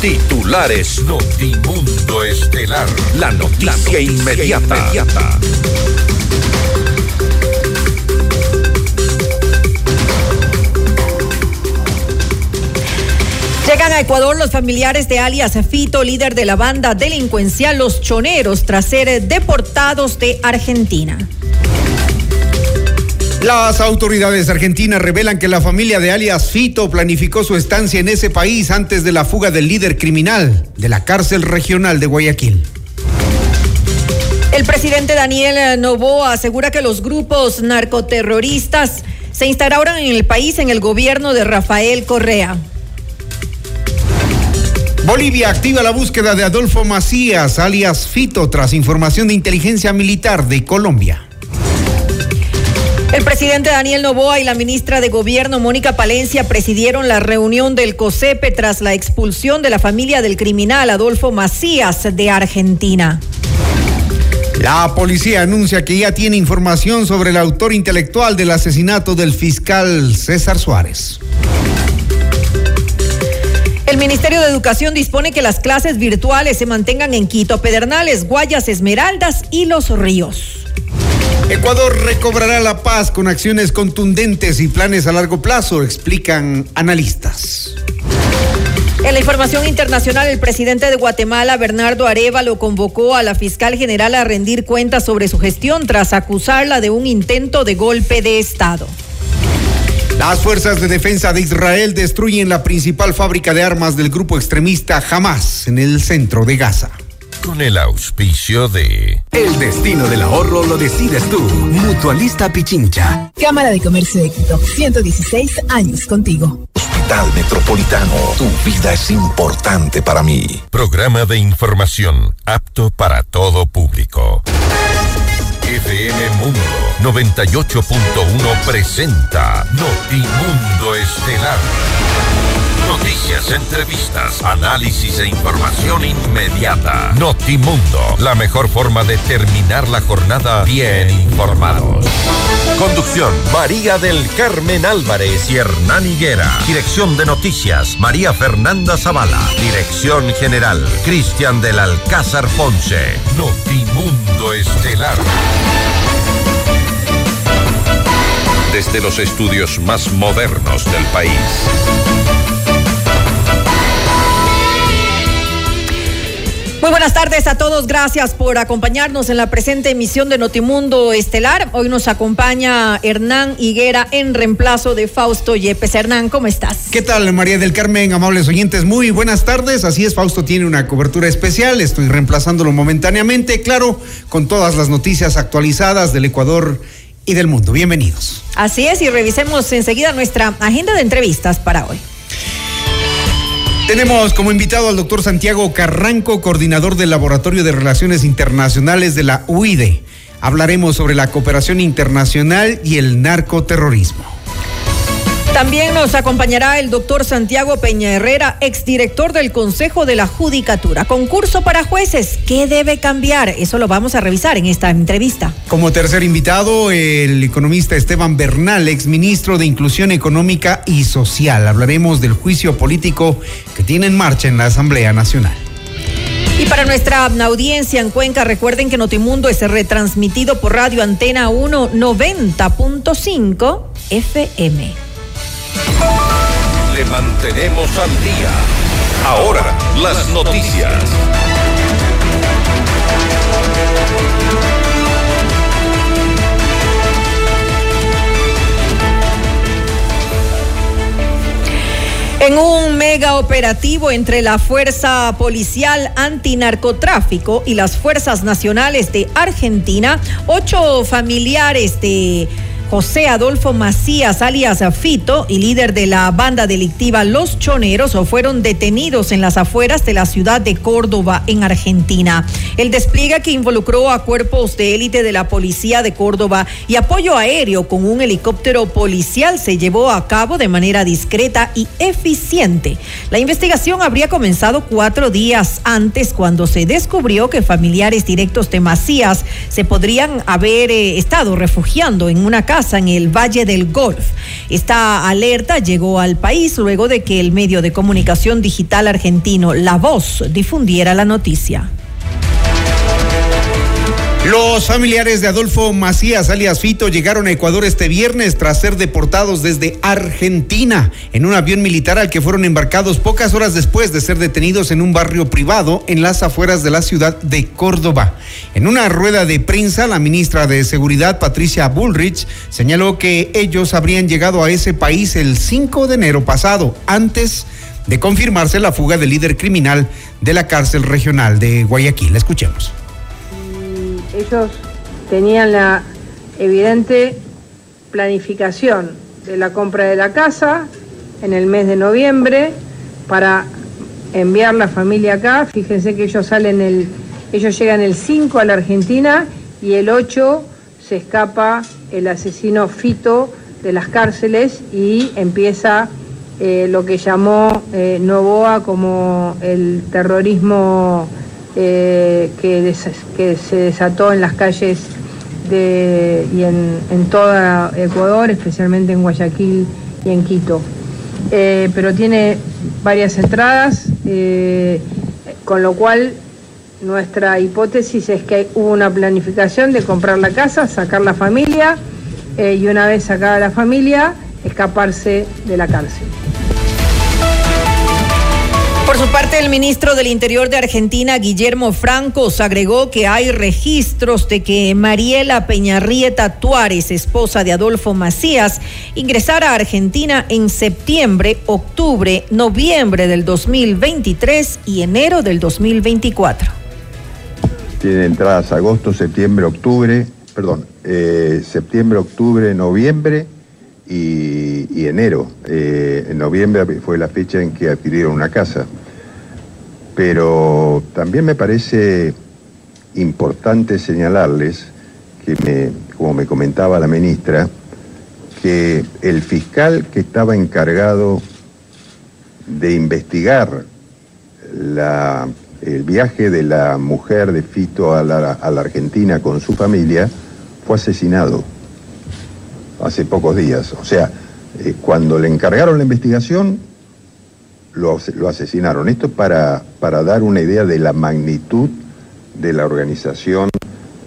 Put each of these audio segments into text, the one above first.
Titulares Notimundo Estelar. La noticia, inmediata. Llegan a Ecuador los familiares de alias Fito, líder de la banda delincuencial Los Choneros, tras ser deportados de Argentina. Las autoridades argentinas revelan que la familia de alias Fito planificó su estancia en ese país antes de la fuga del líder criminal de la cárcel regional de Guayaquil. El presidente Daniel Novoa asegura que los grupos narcoterroristas se instauraron en el país en el gobierno de Rafael Correa. Bolivia activa la búsqueda de Adolfo Macías, alias Fito, tras información de inteligencia militar de Colombia. El presidente Daniel Novoa y la ministra de Gobierno Mónica Palencia presidieron la reunión del COSEPE tras la expulsión de la familia del criminal Adolfo Macías de Argentina. La policía anuncia que ya tiene información sobre el autor intelectual del asesinato del fiscal César Suárez. El Ministerio de Educación dispone que las clases virtuales se mantengan en Quito, Pedernales, Guayas, Esmeraldas y Los Ríos. Ecuador recobrará la paz con acciones contundentes y planes a largo plazo, explican analistas. En la información internacional, el presidente de Guatemala, Bernardo Arevalo, convocó a la fiscal general a rendir cuentas sobre su gestión tras acusarla de un intento de golpe de Estado. Las fuerzas de defensa de Israel destruyen la principal fábrica de armas del grupo extremista Hamas en el centro de Gaza. Con el auspicio de... El destino del ahorro lo decides tú. Mutualista Pichincha. Cámara de Comercio de Quito. 116 años contigo. Hospital Metropolitano. Tu vida es importante para mí. Programa de información apto para todo público. FM Mundo 98.1 presenta Notimundo Estelar. Noticias, entrevistas, análisis e información inmediata. Notimundo, la mejor forma de terminar la jornada bien informados. Conducción, María del Carmen Álvarez y Hernán Higuera. Dirección de Noticias, María Fernanda Zavala. Dirección General, Cristian del Alcázar Ponce. Notimundo Estelar. Desde los estudios más modernos del país. Muy buenas tardes a todos, gracias por acompañarnos en la presente emisión de Notimundo Estelar. Hoy nos acompaña Hernán Higuera en reemplazo de Fausto Yepes. Hernán, ¿cómo estás? ¿Qué tal, María del Carmen, amables oyentes? Muy buenas tardes. Así es, Fausto tiene una cobertura especial. Estoy reemplazándolo momentáneamente, claro, con todas las noticias actualizadas del Ecuador y del mundo. Bienvenidos. Así es, y revisemos enseguida nuestra agenda de entrevistas para hoy. Tenemos como invitado al doctor Santiago Carranco, coordinador del Laboratorio de Relaciones Internacionales de la UIDE. Hablaremos sobre la cooperación internacional y el narcoterrorismo. También nos acompañará el doctor Santiago Peña Herrera, exdirector del Consejo de la Judicatura. Concurso para jueces, ¿qué debe cambiar? Eso lo vamos a revisar en esta entrevista. Como tercer invitado, el economista Esteban Bernal, exministro de Inclusión Económica y Social. Hablaremos del juicio político que tiene en marcha en la Asamblea Nacional. Y para nuestra audiencia en Cuenca, recuerden que Notimundo es retransmitido por Radio Antena 1 90.5 FM. Le mantenemos al día. Ahora, las noticias. En un mega operativo entre la Fuerza Policial Antinarcotráfico y las Fuerzas Nacionales de Argentina, ocho familiares de José Adolfo Macías, alias Fito, y líder de la banda delictiva Los Choneros, fueron detenidos en las afueras de la ciudad de Córdoba, en Argentina. El despliegue que involucró a cuerpos de élite de la policía de Córdoba y apoyo aéreo con un helicóptero policial se llevó a cabo de manera discreta y eficiente. La investigación habría comenzado cuatro días antes cuando se descubrió que familiares directos de Macías se podrían haber eh, estado refugiando en una casa en el Valle del Golf. Esta alerta llegó al país luego de que el medio de comunicación digital argentino La Voz difundiera la noticia. Los familiares de Adolfo Macías, alias Fito, llegaron a Ecuador este viernes tras ser deportados desde Argentina en un avión militar al que fueron embarcados pocas horas después de ser detenidos en un barrio privado en las afueras de la ciudad de Córdoba. En una rueda de prensa, la ministra de Seguridad, Patricia Bullrich, señaló que ellos habrían llegado a ese país el 5 de enero pasado, antes de confirmarse la fuga del líder criminal de la cárcel regional de Guayaquil. Escuchemos ellos tenían la evidente planificación de la compra de la casa en el mes de noviembre para enviar la familia acá. Fíjense que ellos salen el, ellos llegan el 5 a la Argentina y el 8 se escapa el asesino Fito de las cárceles y empieza eh, lo que llamó eh, Novoa como el terrorismo eh, que, se desató en las calles y en, en todo Ecuador, especialmente en Guayaquil y en Quito. Eh, pero tiene varias entradas, eh, con lo cual nuestra hipótesis es que hubo una planificación de comprar la casa, sacar la familia y una vez sacada la familia, escaparse de la cárcel. Por su parte, el ministro del Interior de Argentina, Guillermo Francos, agregó que hay registros de que Mariela Peñarrieta Tuárez, esposa de Adolfo Macías, ingresara a Argentina en septiembre, octubre, noviembre del 2023 y enero del 2024. Tiene entradas agosto, septiembre, octubre, perdón, eh, septiembre, octubre, noviembre y, enero. Eh, en noviembre fue la fecha en que adquirieron una casa. Pero también me parece importante señalarles que, me, como me comentaba la ministra, que el fiscal que estaba encargado de investigar el viaje de la mujer de Fito a la, a la Argentina con su familia fue asesinado hace pocos días. O sea, eh, cuando le encargaron la investigación, lo, asesinaron. Esto para, para dar una idea de la magnitud de la organización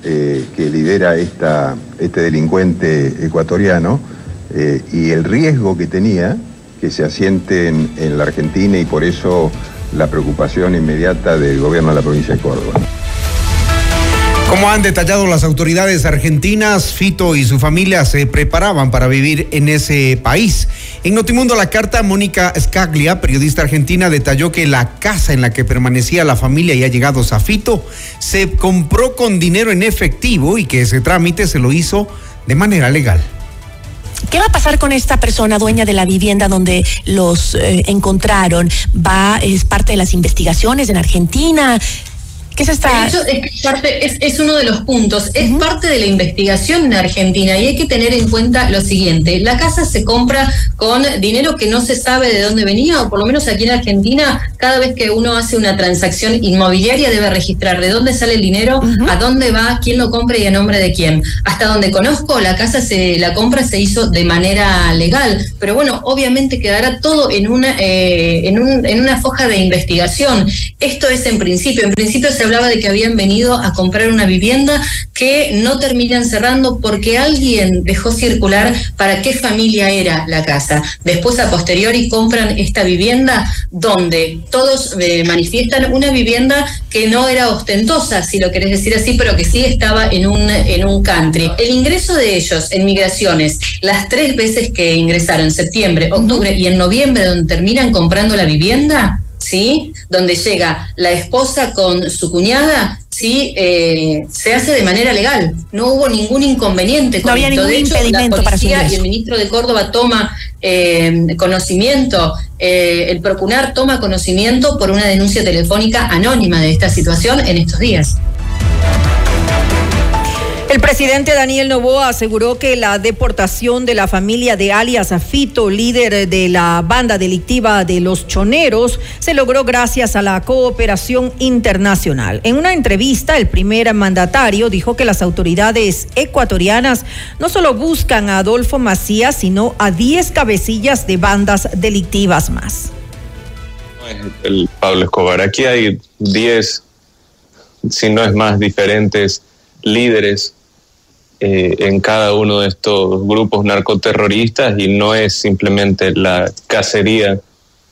eh, que lidera esta, este delincuente ecuatoriano eh, y el riesgo que tenía que se asiente en la Argentina y por eso la preocupación inmediata del gobierno de la provincia de Córdoba. Como han detallado las autoridades argentinas, Fito y su familia se preparaban para vivir en ese país. En Notimundo la carta, Mónica Scaglia, periodista argentina, detalló que la casa en la que permanecía la familia y allegados a Fito se compró con dinero en efectivo y que ese trámite se lo hizo de manera legal. ¿Qué va a pasar con esta persona dueña de la vivienda donde los eh, encontraron? ¿Va, es parte de las investigaciones en Argentina? ¿Qué es esta? es, parte, es, uno de los puntos, es parte de la investigación en Argentina y hay que tener en cuenta lo siguiente, la casa se compra con dinero que no se sabe de dónde venía, o por lo menos aquí en Argentina, cada vez que uno hace una transacción inmobiliaria debe registrar de dónde sale el dinero, a dónde va, quién lo compra y a nombre de quién. Hasta donde conozco, la casa se, la compra se hizo de manera legal, pero bueno, obviamente quedará todo en una, eh, en, un, en una foja de investigación. Esto es en principio, en principio se hablaba de que habían venido a comprar una vivienda que no terminan cerrando porque alguien dejó circular para qué familia era la casa. Después, a posteriori, compran esta vivienda donde todos eh, manifiestan una vivienda que no era ostentosa, si lo querés decir así, pero que sí estaba en un, en un country. El ingreso de ellos en migraciones, las tres veces que ingresaron, en septiembre, octubre y en noviembre, donde terminan comprando la vivienda, ¿sí? Donde llega la esposa con su cuñada, ¿sí? Eh, se hace de manera legal. No hubo ningún inconveniente. No había ningún de hecho, impedimento la policía y el ministro de Córdoba toma eh, conocimiento, eh, el procurar toma conocimiento por una denuncia telefónica anónima de esta situación en estos días. El presidente Daniel Novoa aseguró que la deportación de la familia de alias Afito, líder de la banda delictiva de los choneros, se logró gracias a la cooperación internacional. En una entrevista, el primer mandatario dijo que las autoridades ecuatorianas no solo buscan a Adolfo Macías, sino a 10 cabecillas de bandas delictivas más. El Pablo Escobar, aquí hay 10, si no es más, diferentes líderes eh, en cada uno de estos grupos narcoterroristas y no es simplemente la cacería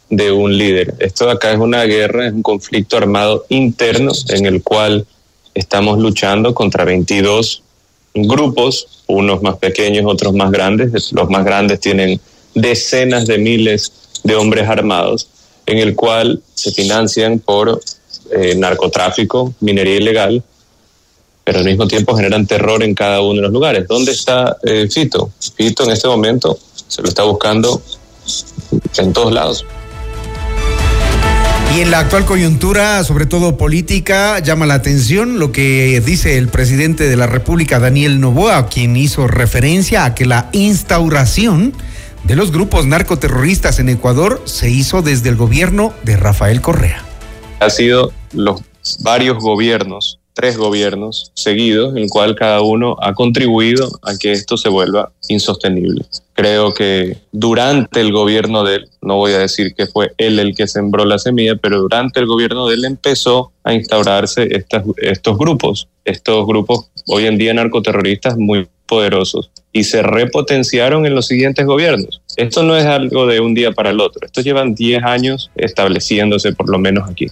de un líder. Esto acá es una guerra, es un conflicto armado interno en el cual estamos luchando contra 22 grupos, unos más pequeños, otros más grandes. Los más grandes tienen decenas de miles de hombres armados, en el cual se financian por eh, narcotráfico, minería ilegal, pero al mismo tiempo generan terror en cada uno de los lugares. ¿Dónde está eh, Fito? Fito en este momento se lo está buscando en todos lados. Y en la actual coyuntura, sobre todo política, llama la atención lo que dice el presidente de la República, Daniel Novoa, quien hizo referencia a que la instauración de los grupos narcoterroristas en Ecuador se hizo desde el gobierno de Rafael Correa. Ha sido los varios gobiernos tres gobiernos seguidos, en el cual cada uno ha contribuido a que esto se vuelva insostenible. Creo que durante el gobierno de él, no voy a decir que fue él el que sembró la semilla, pero durante el gobierno de él empezó a instaurarse estos grupos, estos grupos hoy en día narcoterroristas muy poderosos y se repotenciaron en los siguientes gobiernos. Esto no es algo de un día para el otro, esto llevan 10 años estableciéndose por lo menos aquí.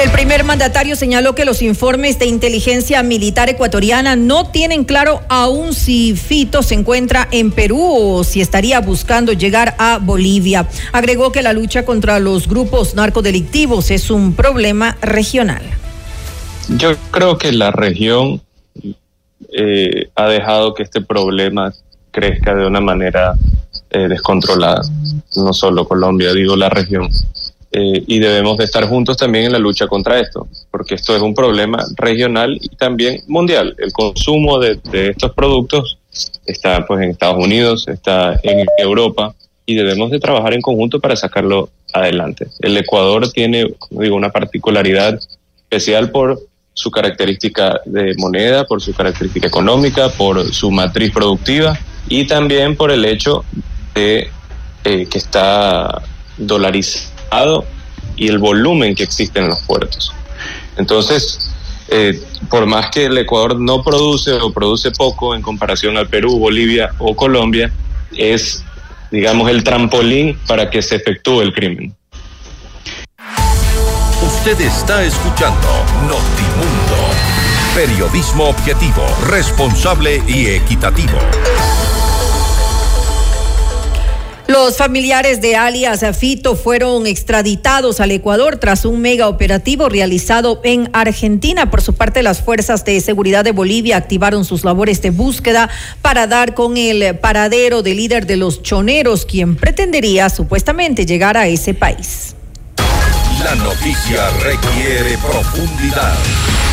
El primer mandatario señaló que los informes de inteligencia militar ecuatoriana no tienen claro aún si Fito se encuentra en Perú o si estaría buscando llegar a Bolivia. Agregó que la lucha contra los grupos narcodelictivos es un problema regional. Yo creo que la región eh, ha dejado que este problema crezca de una manera eh, descontrolada. No solo Colombia, digo la región. Eh, y debemos de estar juntos también en la lucha contra esto, porque esto es un problema regional y también mundial. El consumo de, estos productos está pues en Estados Unidos, está en Europa y debemos de trabajar en conjunto para sacarlo adelante. El Ecuador tiene, digo, una particularidad especial por su característica de moneda, por su característica económica, por su matriz productiva y también por el hecho de eh, que está dolarizado y el volumen que existe en los puertos. Entonces, eh, por más que el Ecuador no produce o produce poco en comparación al Perú, Bolivia o Colombia, es, digamos, el trampolín para que se efectúe el crimen. Usted está escuchando Notimundo, periodismo objetivo, responsable y equitativo. Los familiares de alias Fito fueron extraditados al Ecuador tras un mega operativo realizado en Argentina. Por su parte, las fuerzas de seguridad de Bolivia activaron sus labores de búsqueda para dar con el paradero del líder de los choneros, quien pretendería supuestamente llegar a ese país. La noticia requiere profundidad.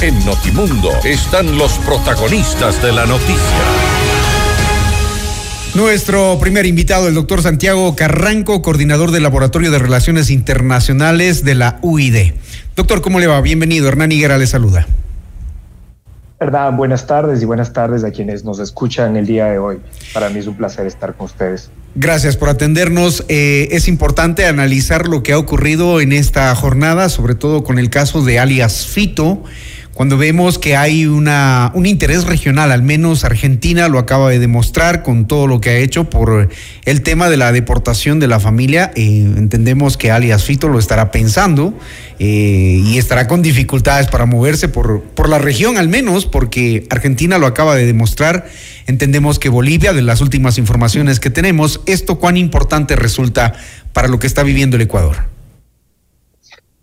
En Notimundo están los protagonistas de la noticia. Nuestro primer invitado, el doctor Santiago Carranco, coordinador del Laboratorio de Relaciones Internacionales de la UID. Doctor, ¿cómo le va? Bienvenido. Hernán Higuera le saluda. Verdad, buenas tardes y buenas tardes a quienes nos escuchan el día de hoy. Para mí es un placer estar con ustedes. Gracias por atendernos. Eh, es importante analizar lo que ha ocurrido en esta jornada, sobre todo con el caso de alias Fito cuando vemos que hay una, un interés regional, al menos Argentina lo acaba de demostrar con todo lo que ha hecho por el tema de la deportación de la familia, eh, entendemos que alias Fito lo estará pensando eh, y estará con dificultades para moverse por, por la región al menos, porque Argentina lo acaba de demostrar, entendemos que Bolivia, de las últimas informaciones que tenemos, esto cuán importante resulta para lo que está viviendo el Ecuador.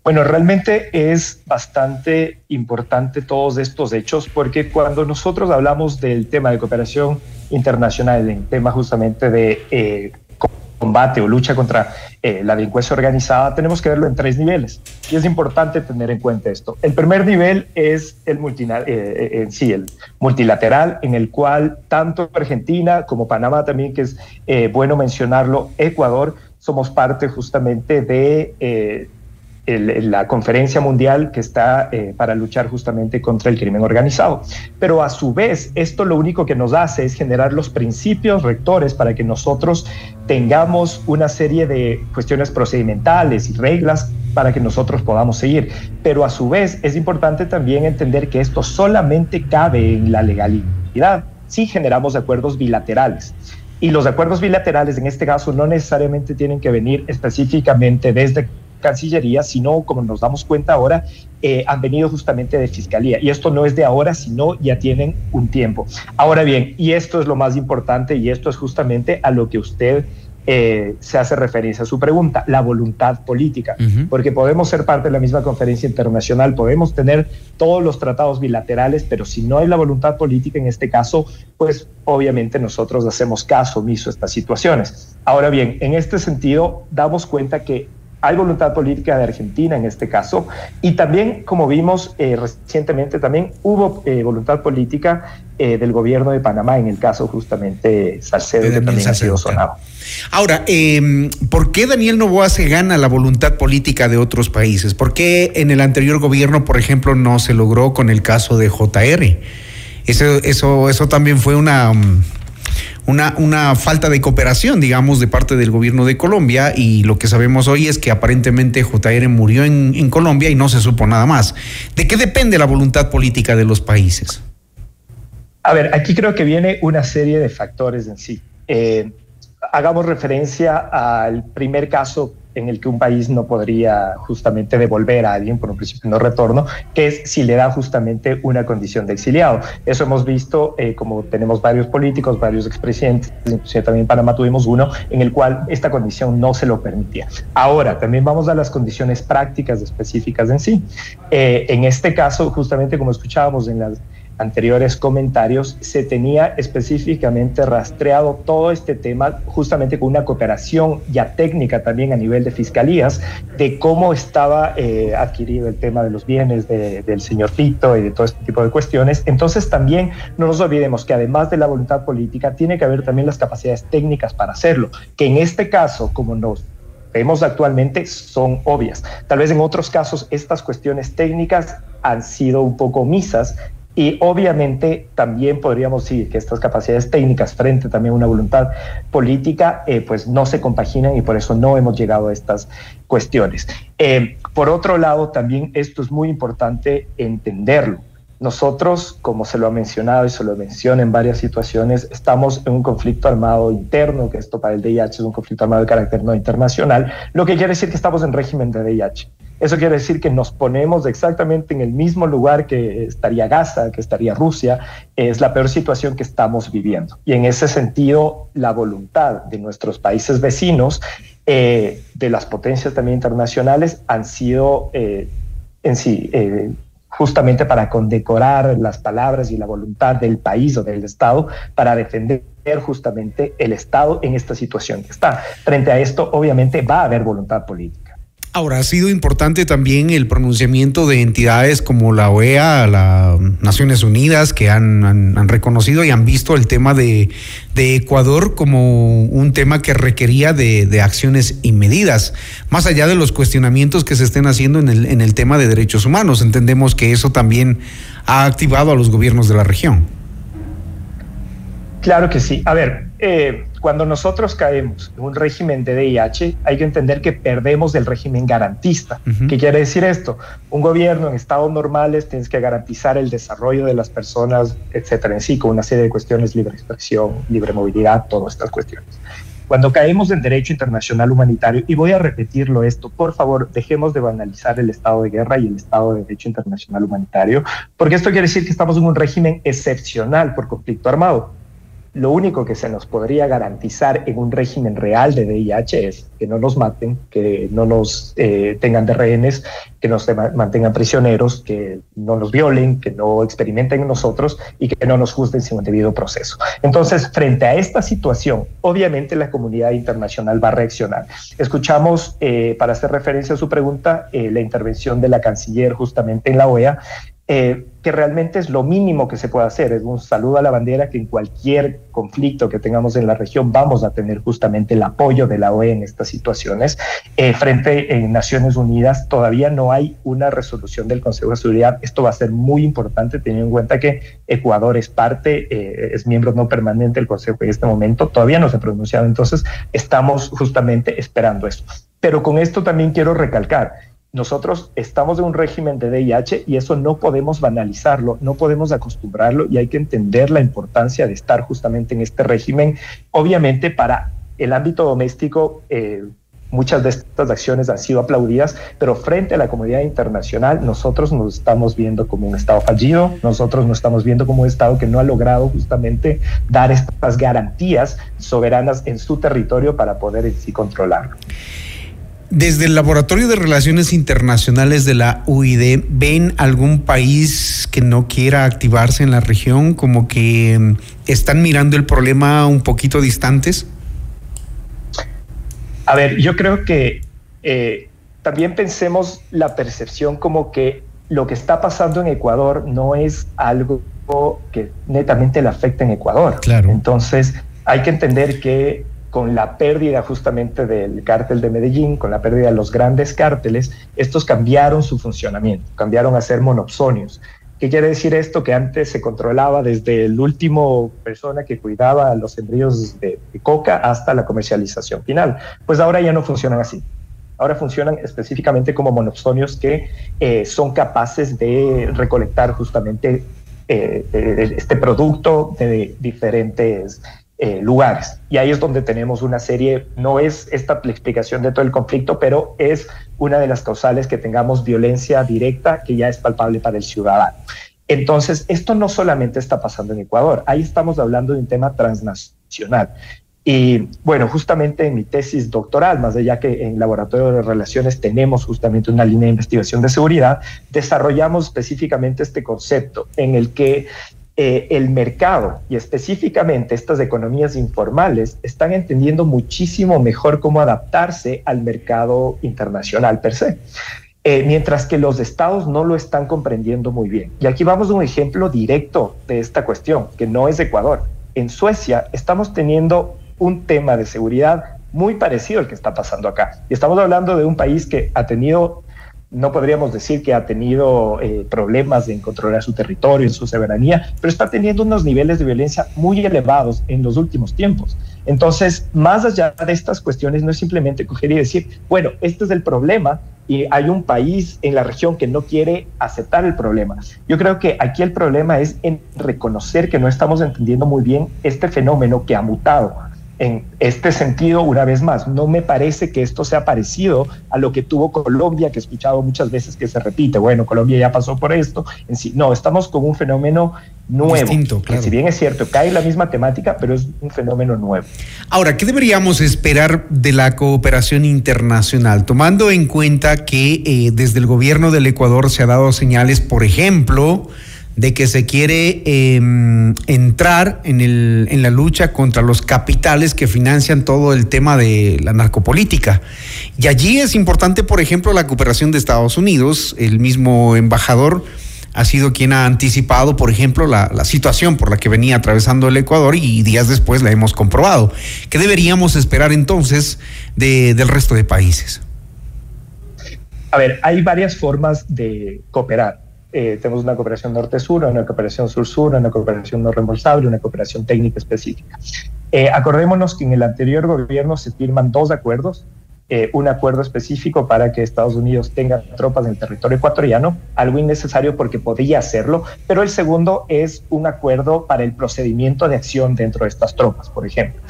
Bueno, realmente es bastante importante todos estos hechos porque cuando nosotros hablamos del tema de cooperación internacional, en tema justamente de eh, combate o lucha contra eh, la delincuencia organizada, tenemos que verlo en tres niveles. Y es importante tener en cuenta esto. El primer nivel es el, eh, en sí, el multilateral, en el cual tanto Argentina como Panamá también, que es bueno mencionarlo, Ecuador, somos parte justamente de la conferencia mundial que está eh, para luchar justamente contra el crimen organizado. Pero a su vez, esto lo único que nos hace es generar los principios rectores para que nosotros tengamos una serie de cuestiones procedimentales y reglas para que nosotros podamos seguir. Pero a su vez es importante también entender que esto solamente cabe en la legalidad si generamos acuerdos bilaterales. Y los acuerdos bilaterales en este caso no necesariamente tienen que venir específicamente desde Cancillería, sino, como nos damos cuenta ahora, eh, han venido justamente de Fiscalía. Y esto no es de ahora, sino ya tienen un tiempo. Ahora bien, y esto es lo más importante, y esto es justamente a lo que usted eh, se hace referencia a su pregunta, la voluntad política, porque podemos ser parte de la misma conferencia internacional, podemos tener todos los tratados bilaterales, pero si no hay la voluntad política en este caso, pues obviamente nosotros hacemos caso omiso a estas situaciones. Ahora bien, en este sentido, damos cuenta que hay voluntad política de Argentina en este caso y también, como vimos eh, recientemente, también hubo eh, voluntad política eh, del gobierno de Panamá en el caso justamente Salcedo, que también ha sido sonado. Ahora, em, ¿por qué Daniel Novoa se gana la voluntad política de otros países? ¿Por qué en el anterior gobierno, por ejemplo, no se logró con el caso de JR? Eso, eso, eso también fue una... Um, una, una falta de cooperación, digamos, de parte del gobierno de Colombia y lo que sabemos hoy es que aparentemente JR murió en, Colombia y no se supo nada más. ¿De qué depende la voluntad política de los países? A ver, aquí creo que viene una serie de factores en sí. Eh, hagamos referencia al primer caso en el que un país no podría justamente devolver a alguien por un principio de no retorno, que es si le da justamente una condición de exiliado. Eso hemos visto, eh, como tenemos varios políticos, varios expresidentes, inclusive también en Panamá tuvimos uno, en el cual esta condición no se lo permitía. Ahora, también vamos a las condiciones prácticas específicas en sí. Eh, en este caso, justamente como escuchábamos en las anteriores comentarios, se tenía específicamente rastreado todo este tema justamente con una cooperación ya técnica también a nivel de fiscalías de cómo estaba eh, adquirido el tema de los bienes del señor Tito y de todo este tipo de cuestiones. Entonces también no nos olvidemos que además de la voluntad política, tiene que haber también las capacidades técnicas para hacerlo, que en este caso, como nos vemos actualmente son obvias. Tal vez en otros casos estas cuestiones técnicas han sido un poco omisas y obviamente también podríamos decir que estas capacidades técnicas frente también a una voluntad política, eh, pues no se compaginan y por eso no hemos llegado a estas cuestiones. Eh, por otro lado, también esto es muy importante entenderlo. Nosotros, como se lo ha mencionado y se lo menciona en varias situaciones, estamos en un conflicto armado interno, que esto para el DIH es un conflicto armado de carácter no internacional, lo que quiere decir que estamos en régimen de DIH. Eso quiere decir que nos ponemos exactamente en el mismo lugar que estaría Gaza, que estaría Rusia. Es la peor situación que estamos viviendo. Y en ese sentido, la voluntad de nuestros países vecinos, eh, de las potencias también internacionales, han sido eh, en sí eh, justamente para condecorar las palabras y la voluntad del país o del Estado para defender justamente el Estado en esta situación que está. Frente a esto, obviamente, va a haber voluntad política. Ahora, ha sido importante también el pronunciamiento de entidades como la OEA, las Naciones Unidas, que han, reconocido y han visto el tema de, Ecuador como un tema que requería de, acciones inmedidas, más allá de los cuestionamientos que se estén haciendo en el, en el tema de derechos humanos. Entendemos que eso también ha activado a los gobiernos de la región. Claro que sí. A ver, eh, cuando nosotros caemos en un régimen de DIH, hay que entender que perdemos del régimen garantista. ¿Qué quiere decir esto? Un gobierno en estados normales tienes que garantizar el desarrollo de las personas, etcétera, en sí, con una serie de cuestiones, libre expresión, libre movilidad, todas estas cuestiones. Cuando caemos en derecho internacional humanitario, y voy a repetirlo esto, por favor, dejemos de banalizar el estado de guerra y el estado de derecho internacional humanitario, porque esto quiere decir que estamos en un régimen excepcional por conflicto armado lo único que se nos podría garantizar en un régimen real de VIH es que no nos maten, que no nos eh, tengan de rehenes, que nos mantengan prisioneros, que no nos violen, que no experimenten en nosotros y que no nos juzguen sin un debido proceso. Entonces, frente a esta situación, obviamente la comunidad internacional va a reaccionar. Escuchamos, eh, para hacer referencia a su pregunta, eh, la intervención de la canciller justamente en la OEA, eh, que realmente es lo mínimo que se puede hacer. Es un saludo a la bandera que en cualquier conflicto que tengamos en la región vamos a tener justamente el apoyo de la OE en estas situaciones. Eh, frente en Naciones Unidas todavía no hay una resolución del Consejo de Seguridad. Esto va a ser muy importante teniendo en cuenta que Ecuador es parte, eh, es miembro no permanente del Consejo en este momento. Todavía no se ha pronunciado. Entonces estamos justamente esperando eso. Pero con esto también quiero recalcar nosotros estamos en un régimen de VIH y eso no podemos banalizarlo, no podemos acostumbrarlo y hay que entender la importancia de estar justamente en este régimen. Obviamente para el ámbito doméstico, eh, muchas de estas acciones han sido aplaudidas, pero frente a la comunidad internacional nosotros nos estamos viendo como un Estado fallido, nosotros nos estamos viendo como un Estado que no ha logrado justamente dar estas garantías soberanas en su territorio para poder en sí controlarlo. Desde el Laboratorio de Relaciones Internacionales de la UID, ¿ven algún país que no quiera activarse en la región? Como que mm, están mirando el problema un poquito distantes. A ver, yo creo que eh, también pensemos la percepción como que lo que está pasando en Ecuador no es algo que netamente le afecta en Ecuador. Claro. Entonces, hay que entender que con la pérdida justamente del cártel de Medellín, con la pérdida de los grandes cárteles, estos cambiaron su funcionamiento, cambiaron a ser monopsonios. ¿Qué quiere decir esto? Que antes se controlaba desde el último persona que cuidaba los embrios de, coca hasta la comercialización final. Pues ahora ya no funcionan así. Ahora funcionan específicamente como monopsonios que eh, son capaces de recolectar justamente eh, eh, este producto de diferentes eh, lugares. Y ahí es donde tenemos una serie, no es esta la explicación de todo el conflicto, pero es una de las causales que tengamos violencia directa que ya es palpable para el ciudadano. Entonces, esto no solamente está pasando en Ecuador, ahí estamos hablando de un tema transnacional. Y bueno, justamente en mi tesis doctoral, más allá que en Laboratorio de Relaciones tenemos justamente una línea de investigación de seguridad, desarrollamos específicamente este concepto en el que eh, el mercado y específicamente estas economías informales están entendiendo muchísimo mejor cómo adaptarse al mercado internacional per se. Eh, mientras que los estados no lo están comprendiendo muy bien. Y aquí vamos a un ejemplo directo de esta cuestión, que no es Ecuador. En Suecia estamos teniendo un tema de seguridad muy parecido al que está pasando acá. Y estamos hablando de un país que ha tenido no podríamos decir que ha tenido eh, problemas en controlar su territorio, en su soberanía, pero está teniendo unos niveles de violencia muy elevados en los últimos tiempos. Entonces, más allá de estas cuestiones, no es simplemente coger y decir, bueno, este es el problema y hay un país en la región que no quiere aceptar el problema. Yo creo que aquí el problema es en reconocer que no estamos entendiendo muy bien este fenómeno que ha mutado en este sentido, una vez más, no me parece que esto sea parecido a lo que tuvo Colombia, que he escuchado muchas veces que se repite, bueno, Colombia ya pasó por esto, en sí, no, estamos con un fenómeno nuevo, que si bien es cierto, cae la misma temática, pero es un fenómeno nuevo. Ahora, ¿qué deberíamos esperar de la cooperación internacional, tomando en cuenta que eh, desde el gobierno del Ecuador se ha dado señales, por ejemplo, de que se quiere em, entrar en, el, en la lucha contra los capitales que financian todo el tema de la narcopolítica. Y allí es importante, por ejemplo, la cooperación de Estados Unidos. El mismo embajador ha sido quien ha anticipado, por ejemplo, la, situación por la que venía atravesando el Ecuador y días después la hemos comprobado. ¿Qué deberíamos esperar entonces del resto de países? A ver, hay varias formas de cooperar. Eh, tenemos una cooperación norte-sur, una cooperación sur-sur, una cooperación no reembolsable, una cooperación técnica específica. Eh, acordémonos que en el anterior gobierno se firman dos acuerdos, eh, un acuerdo específico para que Estados Unidos tenga tropas en el territorio ecuatoriano, algo innecesario porque podía hacerlo, pero el segundo es un acuerdo para el procedimiento de acción dentro de estas tropas, por ejemplo.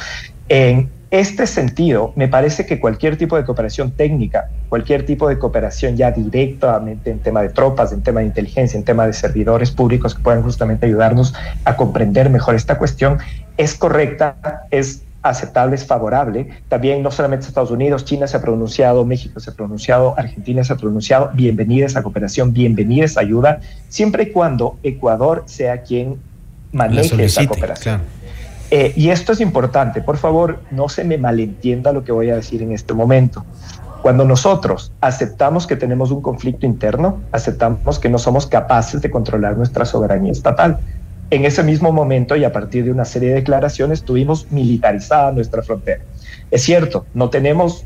En este sentido, me parece que cualquier tipo de cooperación técnica, cualquier tipo de cooperación ya directamente en tema de tropas, en tema de inteligencia, en tema de servidores públicos que puedan justamente ayudarnos a comprender mejor esta cuestión, es correcta, es aceptable, es favorable. También no solamente Estados Unidos, China se ha pronunciado, México se ha pronunciado, Argentina se ha pronunciado, bienvenida esa cooperación, bienvenida esa ayuda, siempre y cuando Ecuador sea quien maneje esa cooperación. Eh, y esto es importante, por favor, no se me malentienda lo que voy a decir en este momento. Cuando nosotros aceptamos que tenemos un conflicto interno, aceptamos que no somos capaces de controlar nuestra soberanía estatal. En ese mismo momento y a partir de una serie de declaraciones tuvimos militarizada nuestra frontera. Es cierto, no tenemos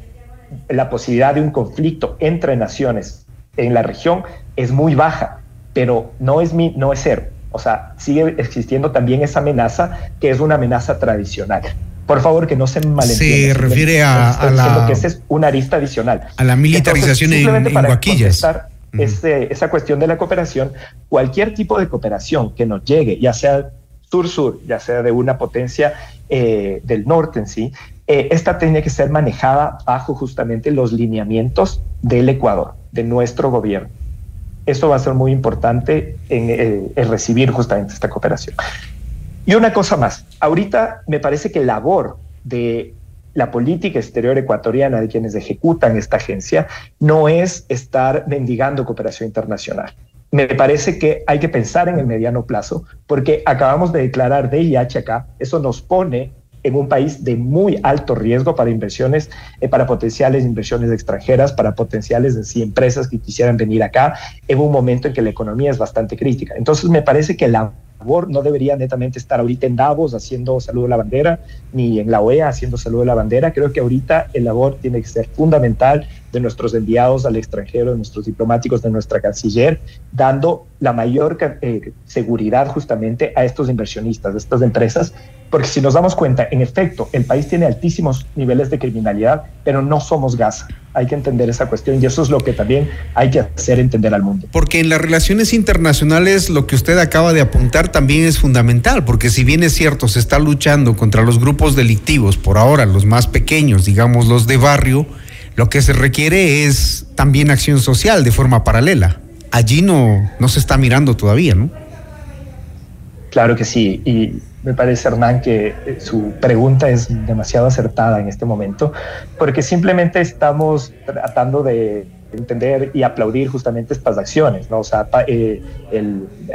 la posibilidad de un conflicto entre naciones en la región, es muy baja, pero no es, mi, no es cero. O sea, sigue existiendo también esa amenaza que es una amenaza tradicional. Por favor, que no se malentienda. Se refiere a, la... que esa es una arista adicional. A la militarización en, en Guaquillas. esa cuestión de la cooperación, cualquier tipo de cooperación que nos llegue, ya sea sur-sur, ya sea de una potencia eh, del norte en sí, eh, esta tiene que ser manejada bajo justamente los lineamientos del Ecuador, de nuestro gobierno. Eso va a ser muy importante eh, en, recibir justamente esta cooperación. Y una cosa más, ahorita me parece que la labor de la política exterior ecuatoriana, de quienes ejecutan esta agencia, no es estar mendigando cooperación internacional. Me parece que hay que pensar en el mediano plazo, porque acabamos de declarar DIH acá, eso nos pone en un país de muy alto riesgo para inversiones, eh, para potenciales inversiones extranjeras, para potenciales de sí, empresas que quisieran venir acá, en un momento en que la economía es bastante crítica. Entonces me parece que la labor no debería netamente estar ahorita en Davos haciendo saludo a la bandera, ni en la OEA haciendo saludo a la bandera. Creo que ahorita el labor tiene que ser fundamental de nuestros enviados al extranjero, de nuestros diplomáticos, de nuestra canciller, dando la mayor eh, seguridad justamente a estos inversionistas, a estas empresas, porque si nos damos cuenta, en efecto, el país tiene altísimos niveles de criminalidad, pero no somos Gaza. Hay que entender esa cuestión y eso es lo que también hay que hacer entender al mundo. Porque en las relaciones internacionales lo que usted acaba de apuntar también es fundamental, porque si bien es cierto, se está luchando contra los grupos delictivos, por ahora los más pequeños, digamos los de barrio, lo que se requiere es también acción social de forma paralela. Allí no, no se está mirando todavía, ¿no? Claro que sí. Y me parece, Hernán, que eh, su pregunta es demasiado acertada en este momento, porque simplemente estamos tratando de entender y aplaudir justamente estas acciones, ¿no? O sea, eh,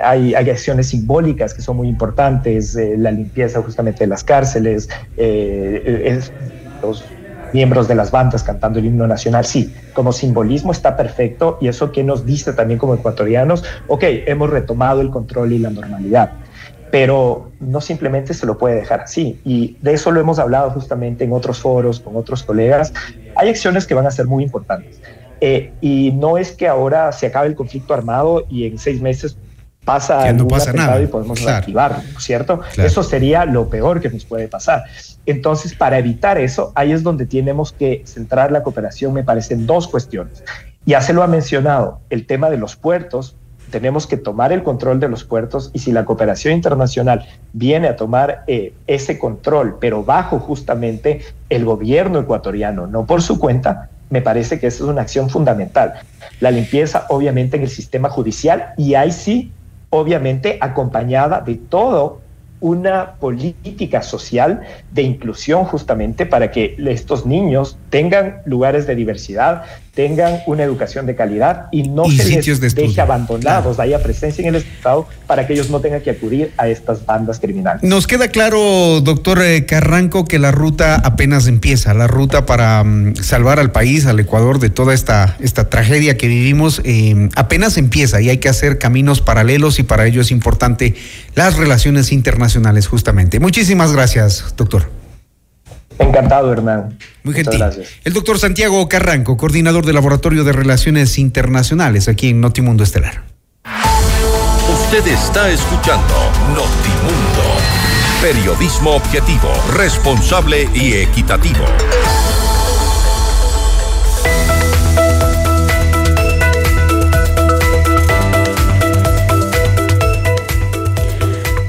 hay, acciones simbólicas que son muy importantes, eh, la limpieza justamente de las cárceles, los miembros de las bandas cantando el himno nacional, sí, como simbolismo está perfecto y eso que nos dice también como ecuatorianos, ok, hemos retomado el control y la normalidad, pero no simplemente se lo puede dejar así. Y de eso lo hemos hablado justamente en otros foros con otros colegas, hay acciones que van a ser muy importantes. Eh, y no es que ahora se acabe el conflicto armado y en seis meses pasa, no pasa nada. y podemos reactivarlo, ¿cierto? Eso sería lo peor que nos puede pasar. Entonces, para evitar eso, ahí es donde tenemos que centrar la cooperación, me parecen dos cuestiones. Ya se lo ha mencionado, el tema de los puertos, tenemos que tomar el control de los puertos y si la cooperación internacional viene a tomar eh, ese control, pero bajo justamente el gobierno ecuatoriano, no por su cuenta, me parece que esa es una acción fundamental. La limpieza, obviamente, en el sistema judicial y ahí sí obviamente acompañada de todo una política social de inclusión justamente para que estos niños tengan lugares de diversidad, tengan una educación de calidad y no se les deje abandonados, haya presencia en el Estado para que ellos no tengan que acudir a estas bandas criminales. Nos queda claro, doctor eh, Carranco, que la ruta apenas empieza, la ruta para mm, salvar al país, al Ecuador, de toda esta, esta tragedia que vivimos, eh, apenas empieza y hay que hacer caminos paralelos y para ello es importante las relaciones internacionales justamente. Muchísimas gracias, doctor. Encantado, Hernán. Muy gentil. Gracias. El doctor Santiago Carranco, coordinador del Laboratorio de Relaciones Internacionales aquí en Notimundo Estelar. Usted está escuchando Notimundo. Periodismo objetivo, responsable y equitativo.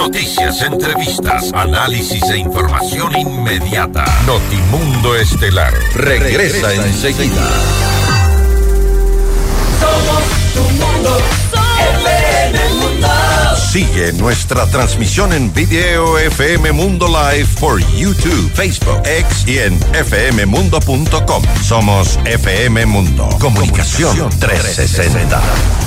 Noticias, entrevistas, análisis e información inmediata. Notimundo Estelar regresa, enseguida. Somos tu mundo, mundo. Sigue nuestra transmisión en video FM Mundo Live por YouTube, Facebook, X y en fmmundo.com. Somos FM Mundo. Comunicación 360.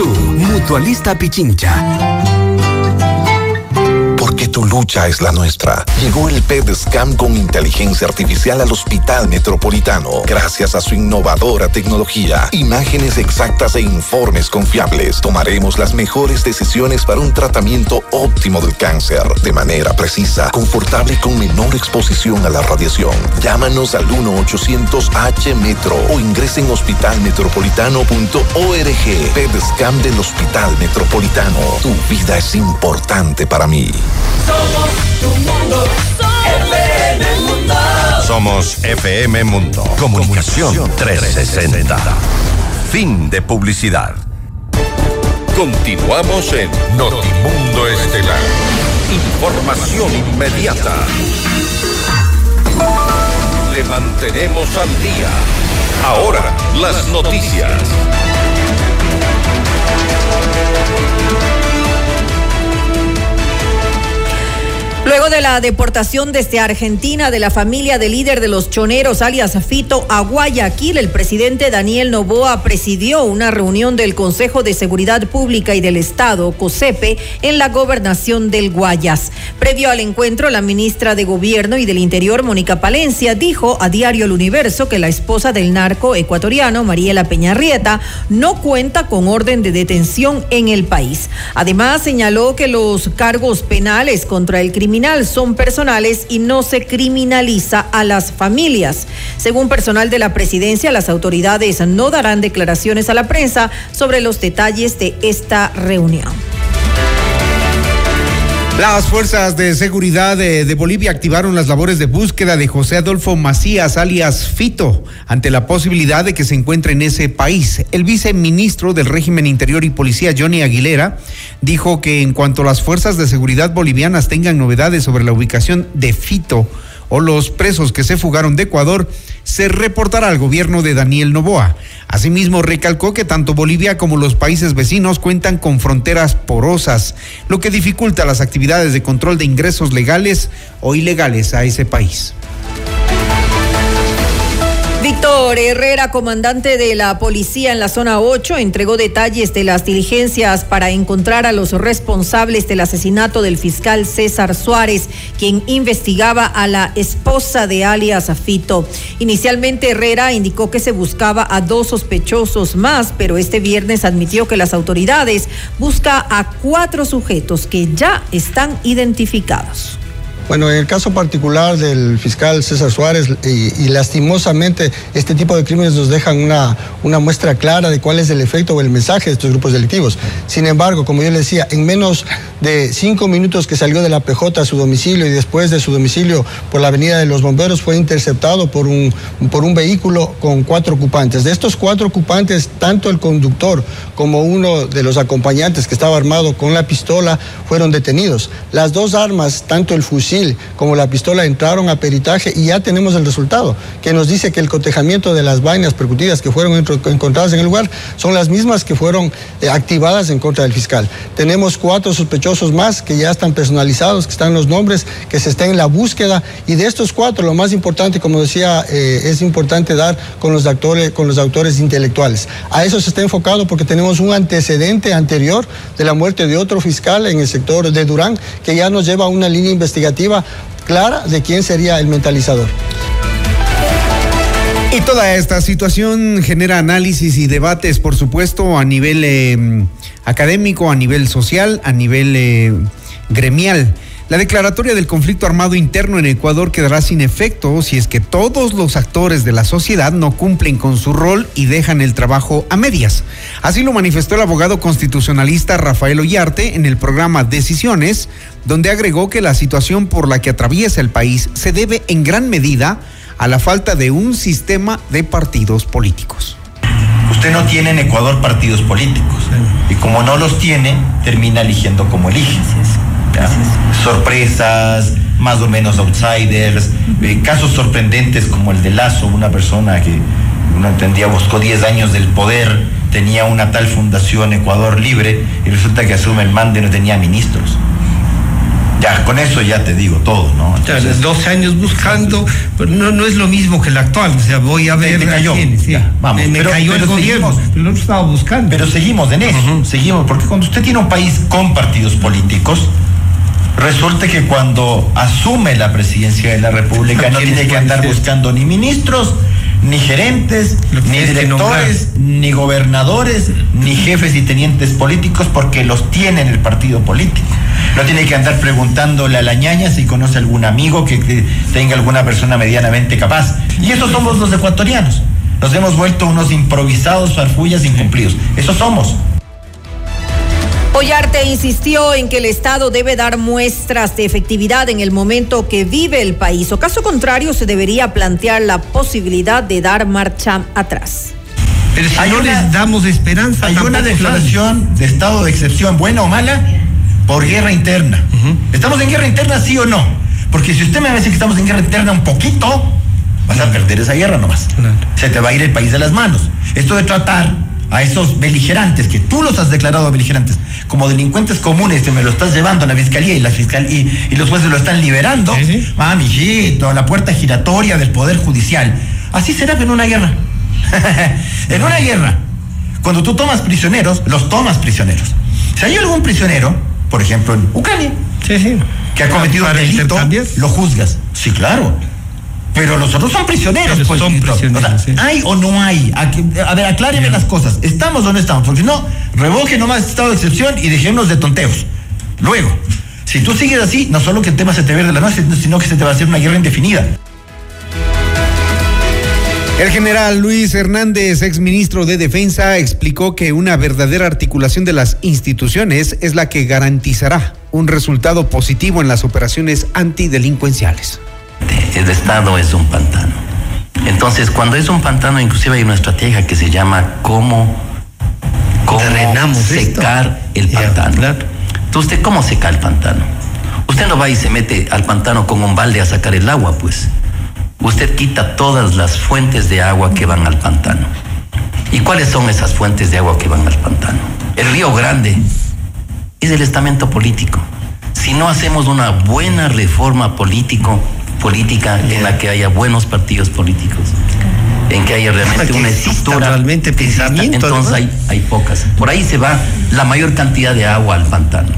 Mutualista Pichincha porque tu lucha es la nuestra. Llegó el PEDSCAM con inteligencia artificial al Hospital Metropolitano. Gracias a su innovadora tecnología, imágenes exactas e informes confiables, tomaremos las mejores decisiones para un tratamiento óptimo del cáncer, de manera precisa, confortable y con menor exposición a la radiación. Llámanos al 1-800-H-METRO o ingresen en hospitalmetropolitano.org. PEDSCAM del Hospital Metropolitano. Tu vida es importante para mí. Somos tu mundo, FM Mundo. Somos FM Mundo. Comunicación 360. Fin de publicidad. Continuamos en Notimundo Estelar. Información inmediata. Le mantenemos al día. Ahora, las noticias. Luego de la deportación desde Argentina de la familia del líder de los choneros, alias Fito, a Guayaquil, el presidente Daniel Novoa presidió una reunión del Consejo de Seguridad Pública y del Estado, COSEPE, en la gobernación del Guayas. Previo al encuentro, la ministra de Gobierno y del Interior, Mónica Palencia, dijo a Diario El Universo que la esposa del narco ecuatoriano, Mariela Peñarrieta, no cuenta con orden de detención en el país. Además, señaló que los cargos penales contra el crimen son personales y no se criminaliza a las familias. Según personal de la presidencia, las autoridades no darán declaraciones a la prensa sobre los detalles de esta reunión. Las fuerzas de seguridad de, Bolivia activaron las labores de búsqueda de José Adolfo Macías, alias Fito, ante la posibilidad de que se encuentre en ese país. El viceministro del régimen interior y policía, Johnny Aguilera, dijo que en cuanto las fuerzas de seguridad bolivianas tengan novedades sobre la ubicación de Fito, o los presos que se fugaron de Ecuador, se reportará al gobierno de Daniel Novoa. Asimismo, recalcó que tanto Bolivia como los países vecinos cuentan con fronteras porosas, lo que dificulta las actividades de control de ingresos legales o ilegales a ese país. Víctor Herrera, comandante de la policía en la zona 8, entregó detalles de las diligencias para encontrar a los responsables del asesinato del fiscal César Suárez, quien investigaba a la esposa de alias Fito. Inicialmente Herrera indicó que se buscaba a dos sospechosos más, pero este viernes admitió que las autoridades buscan a cuatro sujetos que ya están identificados. Bueno, en el caso particular del fiscal César Suárez, y, lastimosamente este tipo de crímenes nos dejan una, una muestra clara de cuál es el efecto o el mensaje de estos grupos delictivos. Sin embargo, como yo le decía, en menos de cinco minutos que salió de la PJ a su domicilio y después de su domicilio por la avenida de los bomberos fue interceptado por un, por un vehículo con cuatro ocupantes. De estos cuatro ocupantes, tanto el conductor como uno de los acompañantes que estaba armado con la pistola fueron detenidos. Las dos armas, tanto el fusil como la pistola entraron a peritaje y ya tenemos el resultado, que nos dice que el cotejamiento de las vainas percutidas que fueron encontradas en el lugar son las mismas que fueron eh, activadas en contra del fiscal. Tenemos cuatro sospechosos más que ya están personalizados, que están los nombres, que se está en la búsqueda y de estos cuatro lo más importante, como decía, eh, es importante dar con los, actores, con los autores intelectuales. A eso se está enfocado porque tenemos un antecedente anterior de la muerte de otro fiscal en el sector de Durán que ya nos lleva a una línea investigativa clara de quién sería el mentalizador. Y toda esta situación genera análisis y debates, por supuesto, a nivel eh, académico, a nivel social, a nivel eh, gremial. La declaratoria del conflicto armado interno en Ecuador quedará sin efecto si es que todos los actores de la sociedad no cumplen con su rol y dejan el trabajo a medias. Así lo manifestó el abogado constitucionalista Rafael Ollarte en el programa Decisiones, donde agregó que la situación por la que atraviesa el país se debe en gran medida a la falta de un sistema de partidos políticos. Usted no tiene en Ecuador partidos políticos y como no los tiene, termina eligiendo como elige sorpresas, más o menos outsiders, eh, casos sorprendentes como el de Lazo, una persona que uno entendía buscó 10 años del poder, tenía una tal fundación Ecuador Libre y resulta que asume el mando y no tenía ministros. Ya, con eso ya te digo todo, ¿no? Entonces, 12 años buscando, pero no, no es lo mismo que el actual. O sea, voy a ver. Me cayó. sí. vamos, me, me pero, cayó pero el gobierno. seguimos. Pero nosotros estaba buscando. Pero seguimos en eso, seguimos, porque cuando usted tiene un país con partidos políticos, resulta que cuando asume la presidencia de la República no tiene que andar buscando ni ministros, ni gerentes, ni directores, ni gobernadores, ni jefes y tenientes políticos, porque los tiene en el partido político. No tiene que andar preguntándole a la ñaña si conoce algún amigo que, tenga alguna persona medianamente capaz. Y esos somos los ecuatorianos. Nos hemos vuelto unos improvisados, farfullas incumplidos. Eso somos. Ollarte insistió en que el Estado debe dar muestras de efectividad en el momento que vive el país, o caso contrario se debería plantear la posibilidad de dar marcha atrás. Pero si Hay no una- les damos esperanza. Hay una declaración de estado de excepción, buena o mala, por guerra interna. ¿Estamos en guerra interna, sí o no? Porque si usted me va a decir que estamos en guerra interna un poquito, vas a perder esa guerra nomás. Se te va a ir el país de las manos. Esto de tratar a esos beligerantes, que tú los has declarado beligerantes, como delincuentes comunes, que me lo estás llevando a la fiscalía y la fiscal y, y los jueces lo están liberando, ah, mijito, la puerta giratoria del poder judicial. Así será en una guerra. en una guerra, cuando tú tomas prisioneros, los tomas prisioneros. Si hay algún prisionero, por ejemplo en Ucrania, que ha cometido un delito, lo juzgas. Sí, claro. Pero los otros son prisioneros. Pero pues, son Tito. O sea, prisioneros, sí. ¿Hay o no hay? Aquí- a ver, acláreme las cosas. ¿Estamos o no estamos? Porque si no, revoque nomás estado de excepción y dejémonos de tonteos. Luego, si tú sigues así, no solo que el tema se te ve de la noche, sino que se te va a hacer una guerra indefinida. El general Luis Hernández, exministro de Defensa, explicó que una verdadera articulación de las instituciones es la que garantizará un resultado positivo en las operaciones antidelincuenciales. El Estado es un pantano. Entonces, cuando es un pantano, inclusive hay una estrategia que se llama cómo, cómo secar el pantano. Entonces, ¿usted cómo seca el pantano? Usted no va y se mete al pantano con un balde a sacar el agua, pues. Usted quita todas las fuentes de agua que van al pantano. ¿Y cuáles son esas fuentes de agua que van al pantano? El río Grande es el estamento político. Si no hacemos una buena reforma político, política en la que haya buenos partidos políticos, en que haya realmente Que una estructura, realmente pensamiento, entonces hay, hay pocas. Por ahí se va la mayor cantidad de agua al pantano.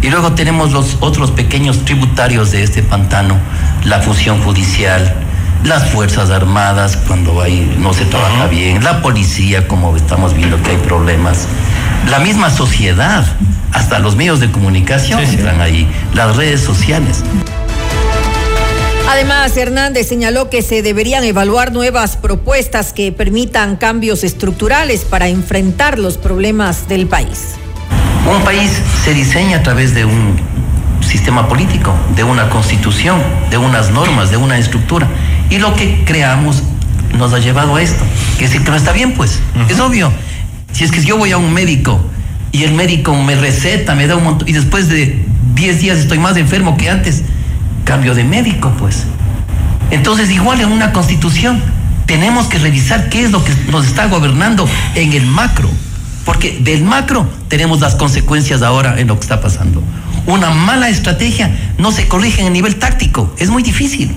Y luego tenemos los otros pequeños tributarios de este pantano, la función judicial, las Fuerzas Armadas cuando hay, no se trabaja bien, la policía como estamos viendo que hay problemas, la misma sociedad, hasta los medios de comunicación entran ahí, las redes sociales. Además, Hernández señaló que se deberían evaluar nuevas propuestas que permitan cambios estructurales para enfrentar los problemas del país. Un país se diseña a través de un sistema político, de una constitución, de unas normas, de una estructura. Y lo que creamos nos ha llevado a esto. Que decir que no está bien, pues. Es obvio. Si es que yo voy a un médico y el médico me receta, me da un montón, y después de 10 días estoy más enfermo que antes, cambio de médico, pues. Entonces, igual en una constitución, tenemos que revisar qué es lo que nos está gobernando en el macro. Porque del macro tenemos las consecuencias ahora en lo que está pasando. Una mala estrategia no se corrige en el nivel táctico, es muy difícil.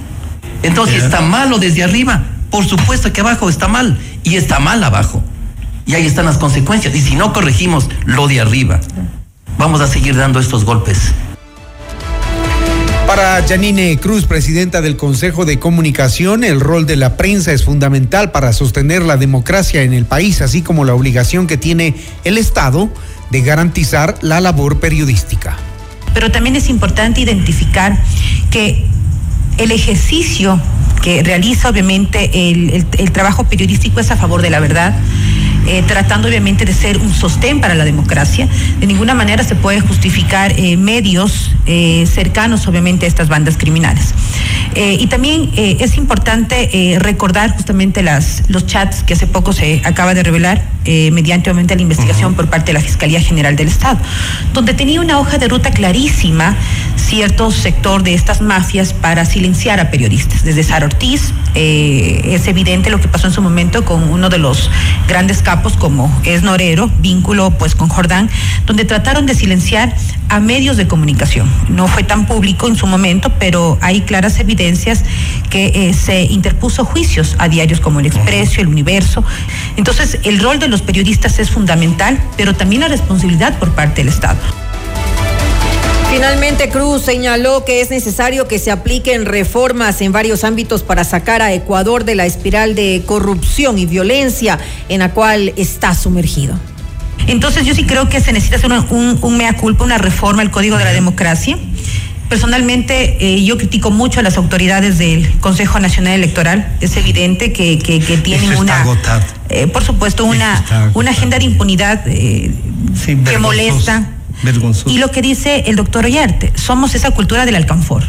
Entonces, está malo desde arriba, por supuesto que abajo está mal, y está mal abajo. Y ahí están las consecuencias. Y si no corregimos lo de arriba, vamos a seguir dando estos golpes. Para Janine Cruz, presidenta del Consejo de Comunicación, el rol de la prensa es fundamental para sostener la democracia en el país, así como la obligación que tiene el Estado de garantizar la labor periodística. Pero también es importante identificar que el ejercicio que realiza obviamente el, trabajo periodístico es a favor de la verdad, eh, tratando obviamente de ser un sostén para la democracia. De ninguna manera se puede justificar eh, medios eh, cercanos obviamente a estas bandas criminales. Y también es importante recordar justamente las, los chats que hace poco se acaba de revelar eh, mediante obviamente la investigación por parte de la Fiscalía General del Estado, donde tenía una hoja de ruta clarísima cierto sector de estas mafias para silenciar a periodistas. Desde Sara Ortiz, eh, es evidente lo que pasó en su momento con uno de los grandes capos como es Norero, vínculo pues con Jordán, donde trataron de silenciar a medios de comunicación. No fue tan público en su momento, pero hay claras evidencias que eh, se interpuso juicios a diarios como El Expreso, El Universo. Entonces, el rol de los periodistas es fundamental, pero también la responsabilidad por parte del Estado. Finalmente, Cruz señaló que es necesario que se apliquen reformas en varios ámbitos para sacar a Ecuador de la espiral de corrupción y violencia en la cual está sumergido. Entonces yo sí creo que se necesita hacer un, un- un mea culpa, una reforma al Código de la Democracia. Personalmente, eh, yo critico mucho a las autoridades del Consejo Nacional Electoral. Es evidente que, que- que tienen una, eh, por supuesto, una, una agenda de impunidad eh, que molesta. Vergonzoso. Y lo que dice el doctor Ollarte, somos esa cultura del alcanfor.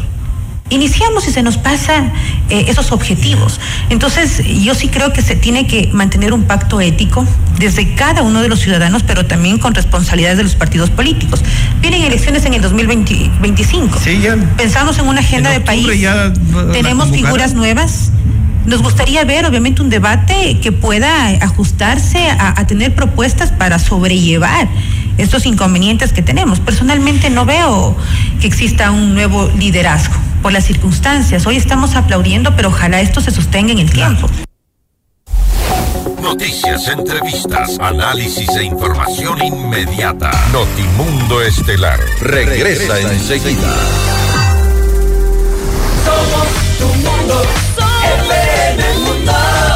Iniciamos y se nos pasa eh, esos objetivos. Entonces, yo sí creo que se tiene que mantener un pacto ético desde cada uno de los ciudadanos, pero también con responsabilidades de los partidos políticos. Vienen elecciones en el 2025. Pensamos en una agenda de país. Tenemos convocar. figuras nuevas. Nos gustaría ver, obviamente, un debate que pueda ajustarse a, a tener propuestas para sobrellevar estos inconvenientes que tenemos. Personalmente no veo que exista un nuevo liderazgo por las circunstancias. Hoy estamos aplaudiendo, pero ojalá esto se sostenga en el tiempo. Noticias, entrevistas, análisis e información inmediata. Notimundo Estelar regresa enseguida. Somos tu mundo.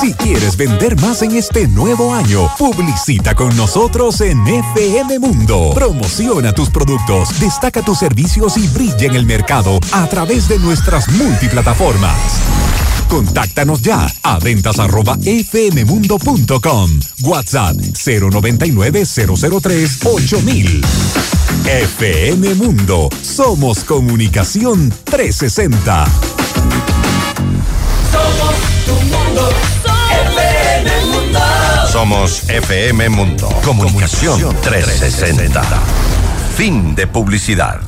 Si quieres vender más en este nuevo año, publicita con nosotros en FM Mundo. Promociona tus productos, destaca tus servicios y brilla en el mercado a través de nuestras multiplataformas. Contáctanos ya a ventas arroba fmmundo.com. WhatsApp 099 003 8000. FM Mundo. Somos comunicación 360. Somos tu mundo. FM Mundo. Somos FM Mundo. Comunicación 360. Fin de publicidad.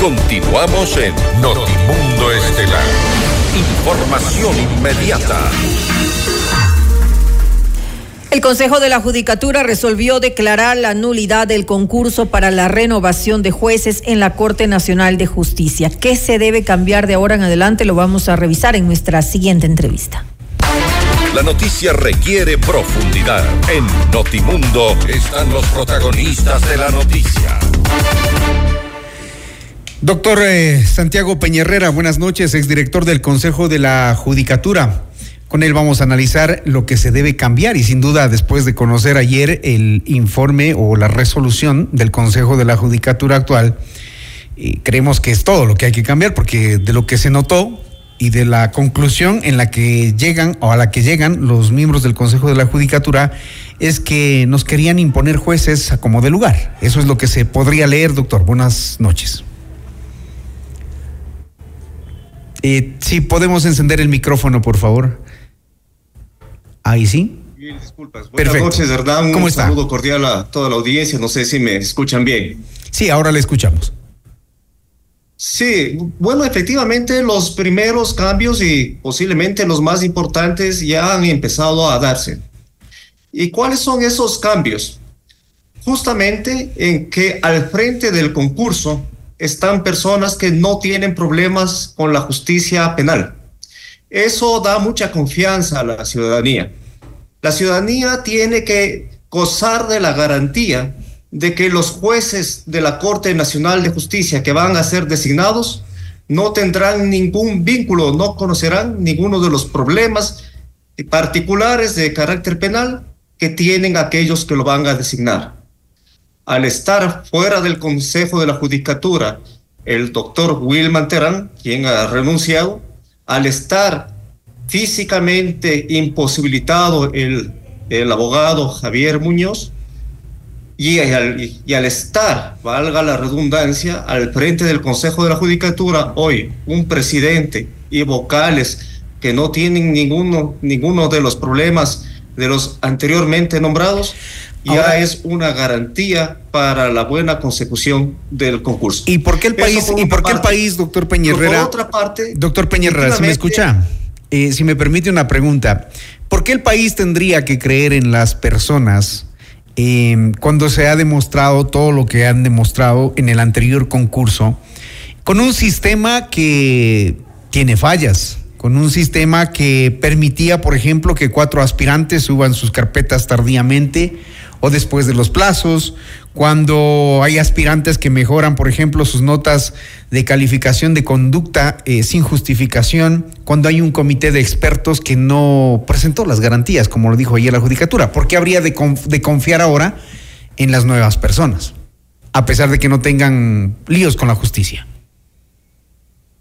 Continuamos en Notimundo Estelar. Información inmediata. El Consejo de la Judicatura resolvió declarar la nulidad del concurso para la renovación de jueces en la Corte Nacional de Justicia. ¿Qué se debe cambiar de ahora en adelante? Lo vamos a revisar en nuestra siguiente entrevista. La noticia requiere profundidad. En Notimundo están los protagonistas de la noticia. Doctor eh, Santiago Peñerrera, buenas noches, exdirector del Consejo de la Judicatura. Con él vamos a analizar lo que se debe cambiar y sin duda después de conocer ayer el informe o la resolución del Consejo de la Judicatura actual, creemos que es todo lo que hay que cambiar porque de lo que se notó y de la conclusión en la que llegan o a la que llegan los miembros del Consejo de la Judicatura es que nos querían imponer jueces a como de lugar. Eso es lo que se podría leer, doctor. Buenas noches. Eh, sí, podemos encender el micrófono, por favor. Ahí sí. Bien, disculpas. Buenas noches, ¿verdad? Un ¿Cómo saludo cordial a toda la audiencia. No sé si me escuchan bien. Sí, ahora le escuchamos. Sí, bueno, efectivamente los primeros cambios y posiblemente los más importantes ya han empezado a darse. ¿Y cuáles son esos cambios? Justamente en que al frente del concurso están personas que no tienen problemas con la justicia penal. Eso da mucha confianza a la ciudadanía. La ciudadanía tiene que gozar de la garantía de que los jueces de la Corte Nacional de Justicia que van a ser designados no tendrán ningún vínculo, no conocerán ninguno de los problemas particulares de carácter penal que tienen aquellos que lo van a designar. Al estar fuera del Consejo de la Judicatura, el doctor Wilman Terán, quien ha renunciado, al estar físicamente imposibilitado el, el abogado Javier Muñoz, y al, y al, estar, valga la redundancia, al frente del Consejo de la Judicatura hoy un presidente y vocales que no tienen ninguno, ninguno de los problemas de los anteriormente nombrados, ya es una garantía para la buena consecución del concurso. ¿Y por qué el país, y por qué el país, doctor Peñerrera? Por otra parte, doctor Peñerrera, si me escucha, eh, si me permite una pregunta, ¿por qué el país tendría que creer en las personas eh, cuando se ha demostrado todo lo que han demostrado en el anterior concurso, con un sistema que tiene fallas? con un sistema que permitía, por ejemplo, que cuatro aspirantes suban sus carpetas tardíamente, o después de los plazos, cuando hay aspirantes que mejoran, por ejemplo, sus notas de calificación de conducta eh, sin justificación, cuando hay un comité de expertos que no presentó las garantías, como lo dijo ayer la Judicatura. ¿Por qué habría de, de confiar ahora en las nuevas personas, a pesar de que no tengan líos con la justicia?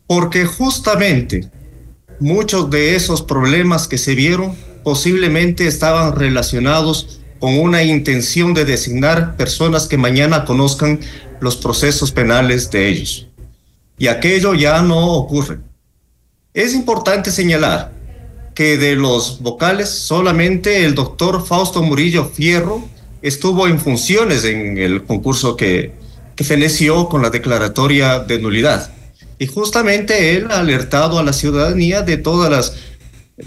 Porque justamente muchos de esos problemas que se vieron posiblemente estaban relacionados con una intención de designar personas que mañana conozcan los procesos penales de ellos. Y aquello ya no ocurre. Es importante señalar que de los vocales solamente el doctor Fausto Murillo Fierro estuvo en funciones en el concurso que, que feneció con la declaratoria de nulidad. Y justamente él ha alertado a la ciudadanía de todas las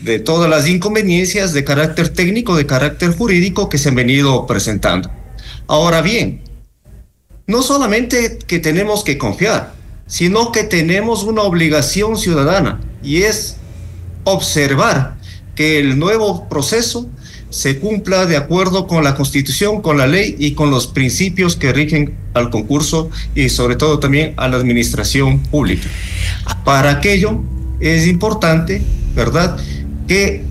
de todas las inconveniencias de carácter técnico, de carácter jurídico que se han venido presentando. Ahora bien, no solamente que tenemos que confiar, sino que tenemos una obligación ciudadana y es observar que el nuevo proceso se cumpla de acuerdo con la constitución, con la ley y con los principios que rigen al concurso y sobre todo también a la administración pública. Para aquello es importante, ¿verdad?, que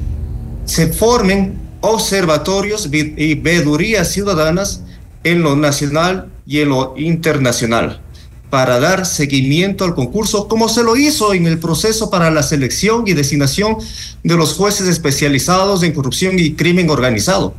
se formen observatorios y vedurías ciudadanas en lo nacional y en lo internacional para dar seguimiento al concurso, como se lo hizo en el proceso para la selección y designación de los jueces especializados en corrupción y crimen organizado,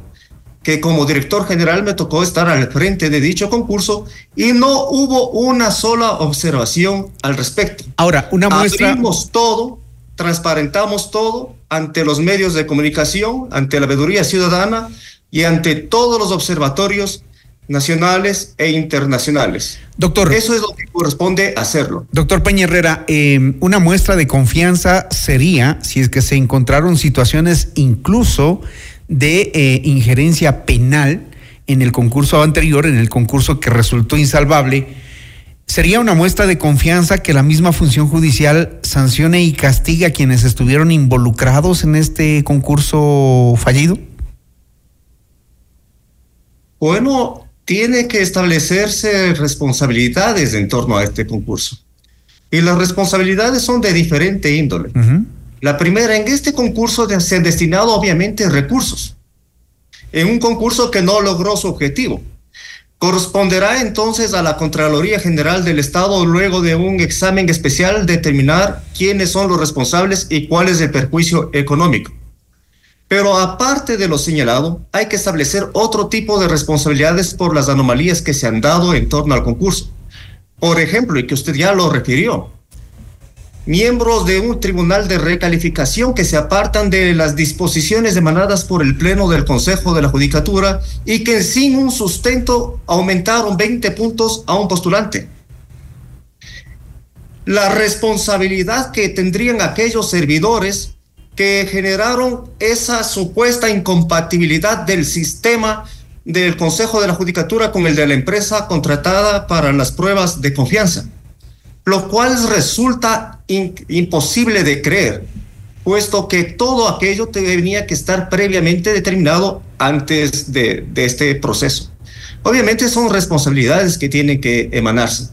que como director general me tocó estar al frente de dicho concurso y no hubo una sola observación al respecto. Ahora, una muestra... Abrimos todo transparentamos todo ante los medios de comunicación, ante la veeduría ciudadana y ante todos los observatorios nacionales e internacionales. Doctor. Eso es lo que corresponde hacerlo. Doctor Peña Herrera, eh, una muestra de confianza sería si es que se encontraron situaciones incluso de eh, injerencia penal en el concurso anterior, en el concurso que resultó insalvable. ¿Sería una muestra de confianza que la misma función judicial sancione y castigue a quienes estuvieron involucrados en este concurso fallido? Bueno, tiene que establecerse responsabilidades en torno a este concurso. Y las responsabilidades son de diferente índole. La primera, en este concurso se han destinado obviamente recursos. En un concurso que no logró su objetivo. Corresponderá entonces a la Contraloría General del Estado, luego de un examen especial, determinar quiénes son los responsables y cuál es el perjuicio económico. Pero aparte de lo señalado, hay que establecer otro tipo de responsabilidades por las anomalías que se han dado en torno al concurso. Por ejemplo, y que usted ya lo refirió, miembros de un tribunal de recalificación que se apartan de las disposiciones emanadas por el Pleno del Consejo de la Judicatura y que sin un sustento aumentaron 20 puntos a un postulante. La responsabilidad que tendrían aquellos servidores que generaron esa supuesta incompatibilidad del sistema del Consejo de la Judicatura con el de la empresa contratada para las pruebas de confianza, lo cual resulta imposible de creer, puesto que todo aquello tenía que estar previamente determinado antes de, este proceso. Obviamente son responsabilidades que tienen que emanarse,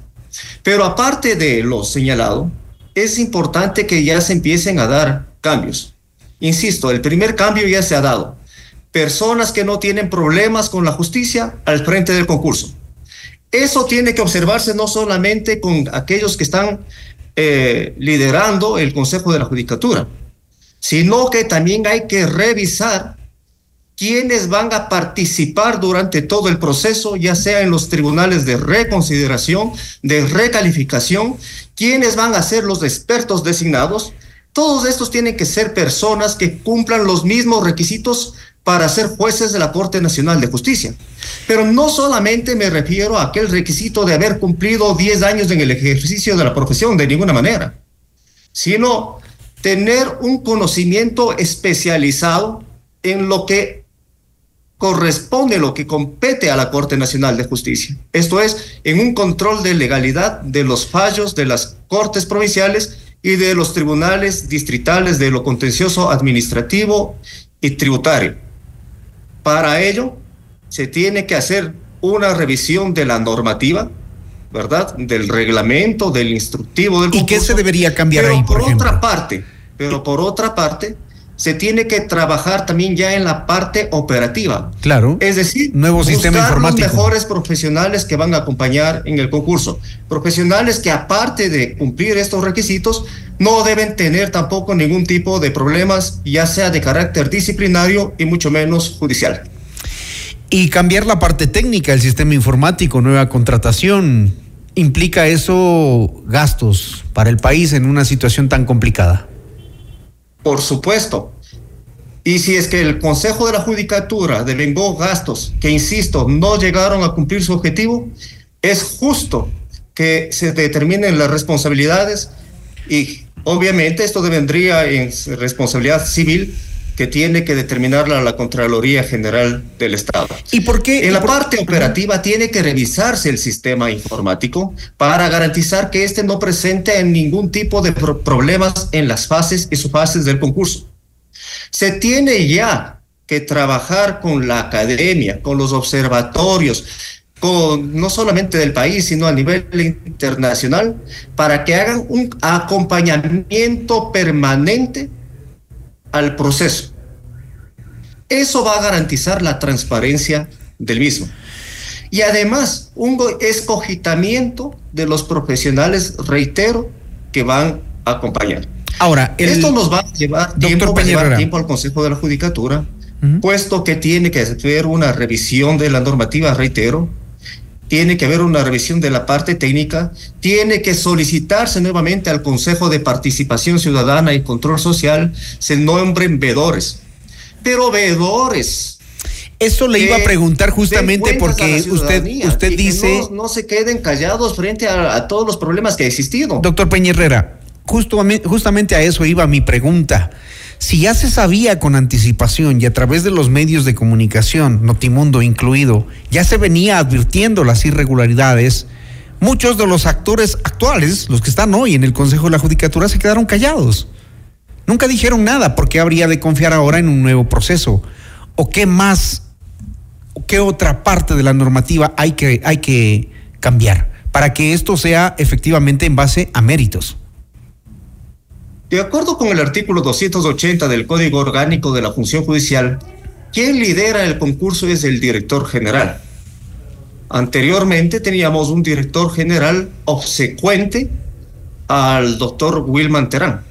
pero aparte de lo señalado, es importante que ya se empiecen a dar cambios. Insisto, el primer cambio ya se ha dado. Personas que no tienen problemas con la justicia al frente del concurso. Eso tiene que observarse no solamente con aquellos que están eh, liderando el Consejo de la Judicatura, sino que también hay que revisar quiénes van a participar durante todo el proceso, ya sea en los tribunales de reconsideración, de recalificación, quiénes van a ser los expertos designados. Todos estos tienen que ser personas que cumplan los mismos requisitos para ser jueces de la Corte Nacional de Justicia. Pero no solamente me refiero a aquel requisito de haber cumplido 10 años en el ejercicio de la profesión, de ninguna manera, sino tener un conocimiento especializado en lo que corresponde, lo que compete a la Corte Nacional de Justicia. Esto es, en un control de legalidad de los fallos de las Cortes Provinciales y de los tribunales distritales de lo contencioso administrativo y tributario. Para ello, se tiene que hacer una revisión de la normativa, ¿verdad? Del reglamento, del instructivo del ¿Y qué se debería cambiar pero ahí, por, por otra parte, pero por otra parte, se tiene que trabajar también ya en la parte operativa. Claro. Es decir, nuevo sistema buscar informático. los mejores profesionales que van a acompañar en el concurso. Profesionales que aparte de cumplir estos requisitos, no deben tener tampoco ningún tipo de problemas, ya sea de carácter disciplinario y mucho menos judicial. Y cambiar la parte técnica, el sistema informático, nueva contratación, ¿implica eso gastos para el país en una situación tan complicada? Por supuesto. Y si es que el Consejo de la Judicatura devengó gastos que, insisto, no llegaron a cumplir su objetivo, es justo que se determinen las responsabilidades y obviamente esto devendría en responsabilidad civil que tiene que determinarla la Contraloría General del Estado. ¿Y por qué? En la parte operativa tiene que revisarse el sistema informático para garantizar que éste no presente ningún tipo de pro problemas en las fases y subfases del concurso. Se tiene ya que trabajar con la academia, con los observatorios, con, no solamente del país, sino a nivel internacional, para que hagan un acompañamiento permanente al proceso. Eso va a garantizar la transparencia del mismo. Y además, un escogitamiento de los profesionales, reitero, que van a acompañar. Ahora, el, esto nos va a llevar tiempo, va a llevar tiempo al Consejo de la Judicatura, uh -huh. puesto que tiene que haber una revisión de la normativa, reitero, tiene que haber una revisión de la parte técnica, tiene que solicitarse nuevamente al Consejo de Participación Ciudadana y Control Social, se nombren veedores, pero veedores Eso le iba a preguntar justamente porque usted, usted dice... No, se queden callados frente a, todos los problemas que ha existido. Doctor Peña Herrera, justamente a eso iba mi pregunta. Si ya se sabía con anticipación y a través de los medios de comunicación, Notimundo incluido, ya se venía advirtiendo las irregularidades, muchos de los actores actuales, los que están hoy en el Consejo de la Judicatura, se quedaron callados. Nunca dijeron nada porque habría de confiar ahora en un nuevo proceso. ¿O qué más, o qué otra parte de la normativa hay que, hay que cambiar para que esto sea efectivamente en base a méritos? De acuerdo con el artículo 280 del Código Orgánico de la Función Judicial, quien lidera el concurso es el director general. Anteriormente teníamos un director general obsecuente al doctor Wilman Terán.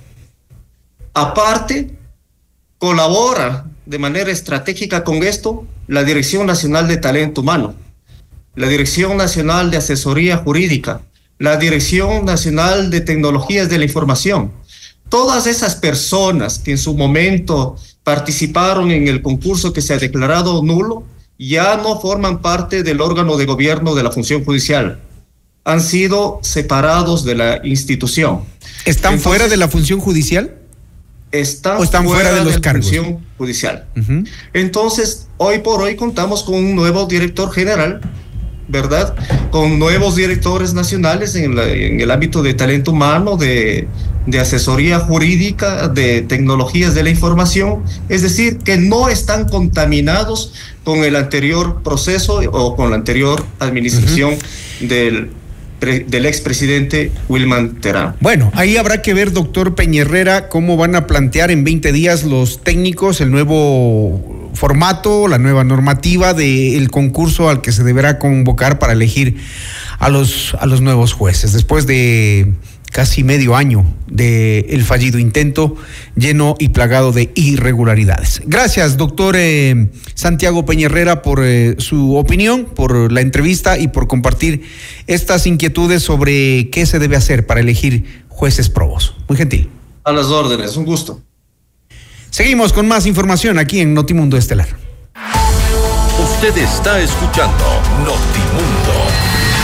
Aparte, colabora de manera estratégica con esto la Dirección Nacional de Talento Humano, la Dirección Nacional de Asesoría Jurídica, la Dirección Nacional de Tecnologías de la Información, todas esas personas que en su momento participaron en el concurso que se ha declarado nulo, ya no forman parte del órgano de gobierno de la función judicial. Han sido separados de la institución. ¿Están fuera de la función judicial? Están, están fuera, de, la función judicial. Entonces, hoy por hoy contamos con un nuevo director general ¿verdad? Con nuevos directores nacionales en, el ámbito de talento humano, de, asesoría jurídica, de tecnologías de la información, es decir, que no están contaminados con el anterior proceso o con la anterior administración del del expresidente Wilman Terán. Bueno, ahí habrá que ver, doctor Peñerrera, cómo van a plantear en 20 días los técnicos el nuevo formato, la nueva normativa del concurso al que se deberá convocar para elegir a los, a los nuevos jueces. Después de casi medio año del el fallido intento lleno y plagado de irregularidades. Gracias, doctor eh, Santiago Peñerrera, por eh, su opinión, por la entrevista y por compartir estas inquietudes sobre qué se debe hacer para elegir jueces probos. Muy gentil. A las órdenes, un gusto. Seguimos con más información aquí en Notimundo Estelar. Usted está escuchando Notimundo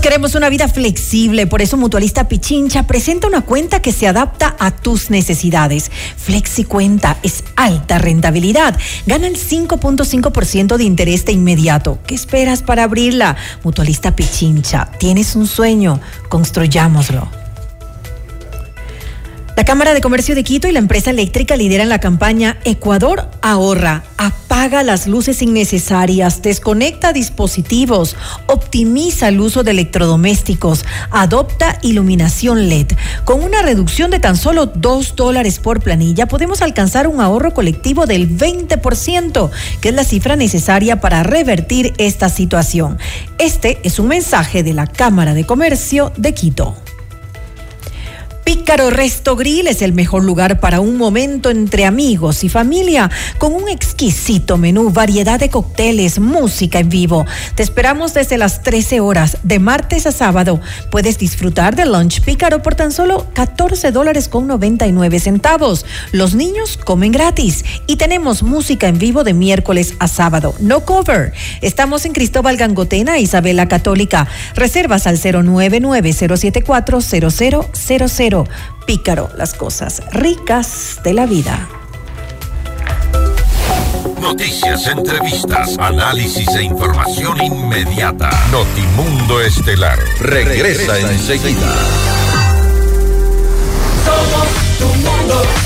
Queremos una vida flexible, por eso Mutualista Pichincha presenta una cuenta que se adapta a tus necesidades. Flexi Cuenta es alta rentabilidad, gana el 5.5% de interés de inmediato. ¿Qué esperas para abrirla? Mutualista Pichincha, tienes un sueño, construyámoslo. La Cámara de Comercio de Quito y la empresa eléctrica lideran la campaña Ecuador ahorra, apaga las luces innecesarias, desconecta dispositivos, optimiza el uso de electrodomésticos, adopta iluminación LED. Con una reducción de tan solo 2 dólares por planilla podemos alcanzar un ahorro colectivo del 20%, que es la cifra necesaria para revertir esta situación. Este es un mensaje de la Cámara de Comercio de Quito. Pícaro Resto Grill es el mejor lugar para un momento entre amigos y familia, con un exquisito menú, variedad de cócteles, música en vivo. Te esperamos desde las 13 horas, de martes a sábado. Puedes disfrutar del lunch pícaro por tan solo 14 dólares con 99 centavos. Los niños comen gratis y tenemos música en vivo de miércoles a sábado. No cover. Estamos en Cristóbal Gangotena, Isabela Católica. Reservas al 099 074 0000 Pícaro, las cosas ricas de la vida. Noticias, entrevistas, análisis e información inmediata. Notimundo Estelar regresa, enseguida. Somos tu mundo, mundo.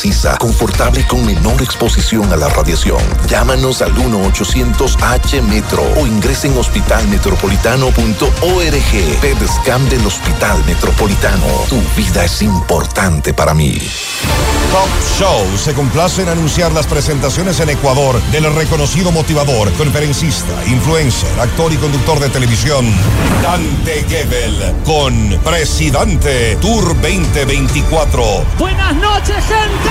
precisa, confortable y con menor exposición a la radiación. Llámanos al 1-800-H-METRO o ingresen en hospitalmetropolitano.org. PEDSCAM del Hospital Metropolitano. Tu vida es importante para mí. Top Show se complace en anunciar las presentaciones en Ecuador del reconocido motivador, conferencista, influencer, actor y conductor de televisión, Dante Gebel, con Presidente Tour 2024. Buenas noches, gente.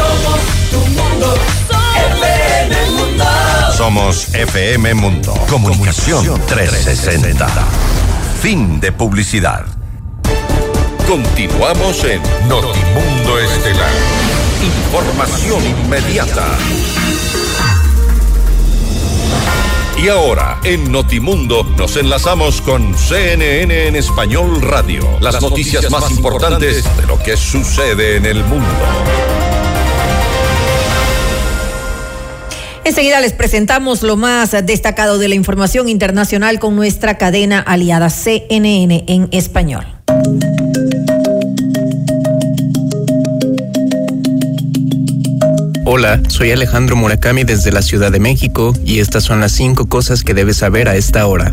Somos tu mundo. FM Mundo. Somos FM Mundo. Comunicación 360. Fin de publicidad. Continuamos en Notimundo Estelar. Información inmediata. Y ahora, en Notimundo, nos enlazamos con CNN en Español Radio. Las noticias más importantes de lo que sucede en el mundo. Enseguida les presentamos lo más destacado de la información internacional con nuestra cadena aliada CNN en español. Hola, soy Alejandro Murakami desde la Ciudad de México y estas son las cinco cosas que debes saber a esta hora.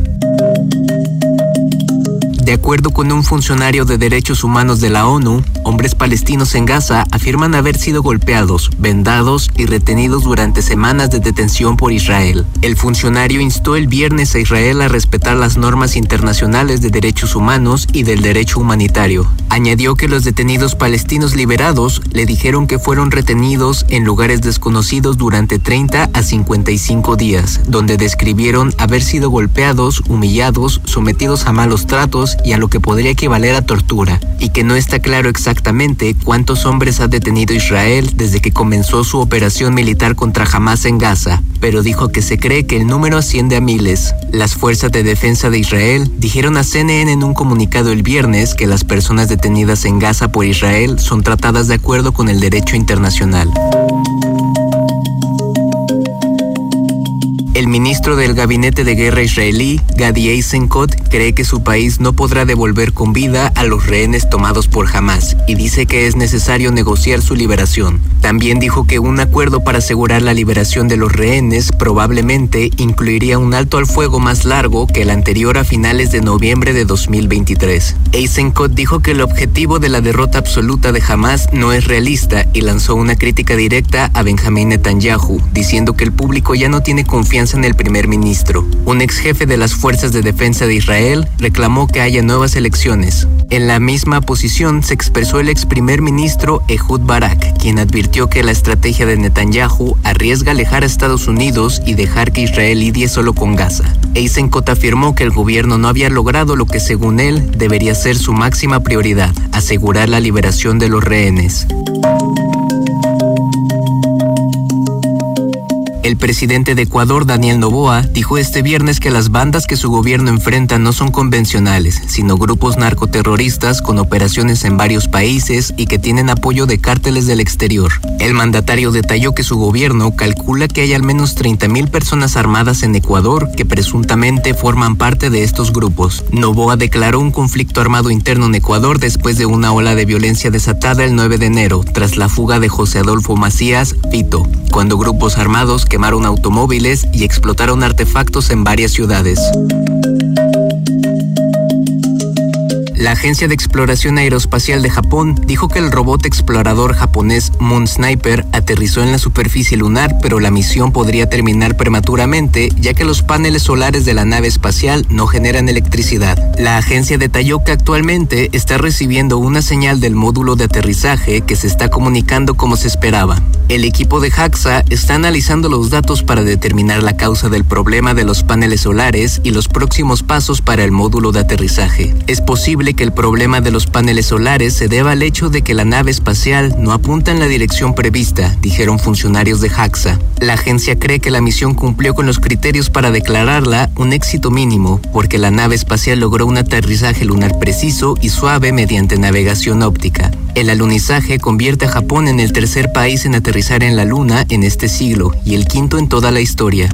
De acuerdo con un funcionario de derechos humanos de la ONU, hombres palestinos en Gaza afirman haber sido golpeados, vendados y retenidos durante semanas de detención por Israel. El funcionario instó el viernes a Israel a respetar las normas internacionales de derechos humanos y del derecho humanitario. Añadió que los detenidos palestinos liberados le dijeron que fueron retenidos en lugares desconocidos durante 30 a 55 días, donde describieron haber sido golpeados, humillados, sometidos a malos tratos y a lo que podría equivaler a tortura, y que no está claro exactamente cuántos hombres ha detenido Israel desde que comenzó su operación militar contra Hamas en Gaza, pero dijo que se cree que el número asciende a miles. Las fuerzas de defensa de Israel dijeron a CNN en un comunicado el viernes que las personas detenidas en Gaza por Israel son tratadas de acuerdo con el derecho internacional. El ministro del Gabinete de Guerra israelí, Gadi Eisenkot, cree que su país no podrá devolver con vida a los rehenes tomados por Hamas y dice que es necesario negociar su liberación. También dijo que un acuerdo para asegurar la liberación de los rehenes probablemente incluiría un alto al fuego más largo que el anterior a finales de noviembre de 2023. Eisenkot dijo que el objetivo de la derrota absoluta de Hamas no es realista y lanzó una crítica directa a Benjamín Netanyahu, diciendo que el público ya no tiene confianza en el primer ministro. Un ex jefe de las fuerzas de defensa de Israel reclamó que haya nuevas elecciones. En la misma posición se expresó el ex primer ministro Ehud Barak, quien advirtió que la estrategia de Netanyahu arriesga alejar a Estados Unidos y dejar que Israel lidie solo con Gaza. Eisenkot afirmó que el gobierno no había logrado lo que según él debería ser su máxima prioridad, asegurar la liberación de los rehenes. El presidente de Ecuador, Daniel Noboa, dijo este viernes que las bandas que su gobierno enfrenta no son convencionales, sino grupos narcoterroristas con operaciones en varios países y que tienen apoyo de cárteles del exterior. El mandatario detalló que su gobierno calcula que hay al menos 30.000 personas armadas en Ecuador que presuntamente forman parte de estos grupos. Novoa declaró un conflicto armado interno en Ecuador después de una ola de violencia desatada el 9 de enero, tras la fuga de José Adolfo Macías, Fito, cuando grupos armados quemaron automóviles y explotaron artefactos en varias ciudades. La Agencia de Exploración Aeroespacial de Japón dijo que el robot explorador japonés Moon Sniper aterrizó en la superficie lunar, pero la misión podría terminar prematuramente ya que los paneles solares de la nave espacial no generan electricidad. La agencia detalló que actualmente está recibiendo una señal del módulo de aterrizaje que se está comunicando como se esperaba. El equipo de JAXA está analizando los datos para determinar la causa del problema de los paneles solares y los próximos pasos para el módulo de aterrizaje. Es posible que el problema de los paneles solares se deba al hecho de que la nave espacial no apunta en la dirección prevista, dijeron funcionarios de JAXA. La agencia cree que la misión cumplió con los criterios para declararla un éxito mínimo, porque la nave espacial logró un aterrizaje lunar preciso y suave mediante navegación óptica. El alunizaje convierte a Japón en el tercer país en aterrizar en la Luna en este siglo y el quinto en toda la historia.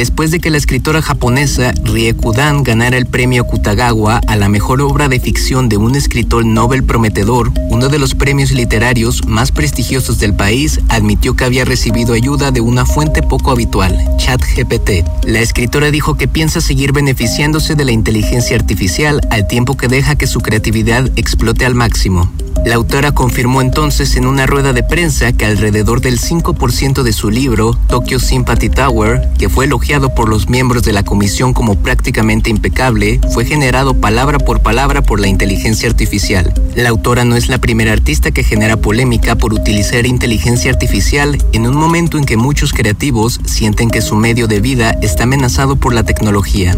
Después de que la escritora japonesa Rie Kudan ganara el premio Kutagawa a la mejor obra de ficción de un escritor Nobel prometedor, uno de los premios literarios más prestigiosos del país, admitió que había recibido ayuda de una fuente poco habitual, ChatGPT. La escritora dijo que piensa seguir beneficiándose de la inteligencia artificial al tiempo que deja que su creatividad explote al máximo. La autora confirmó entonces en una rueda de prensa que alrededor del 5% de su libro, Tokyo Sympathy Tower, que fue elogiado por los miembros de la comisión como prácticamente impecable, fue generado palabra por palabra por la inteligencia artificial. La autora no es la primera artista que genera polémica por utilizar inteligencia artificial en un momento en que muchos creativos sienten que su medio de vida está amenazado por la tecnología.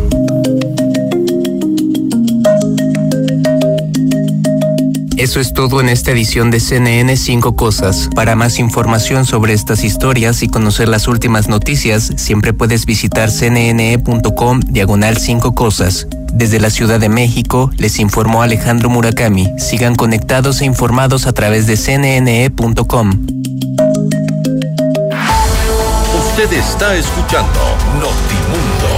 Eso es todo en esta edición de CNN 5 Cosas. Para más información sobre estas historias y conocer las últimas noticias, siempre puedes visitar cnne.com diagonal 5 Cosas. Desde la Ciudad de México, les informó Alejandro Murakami. Sigan conectados e informados a través de cnne.com. Usted está escuchando Notimundo.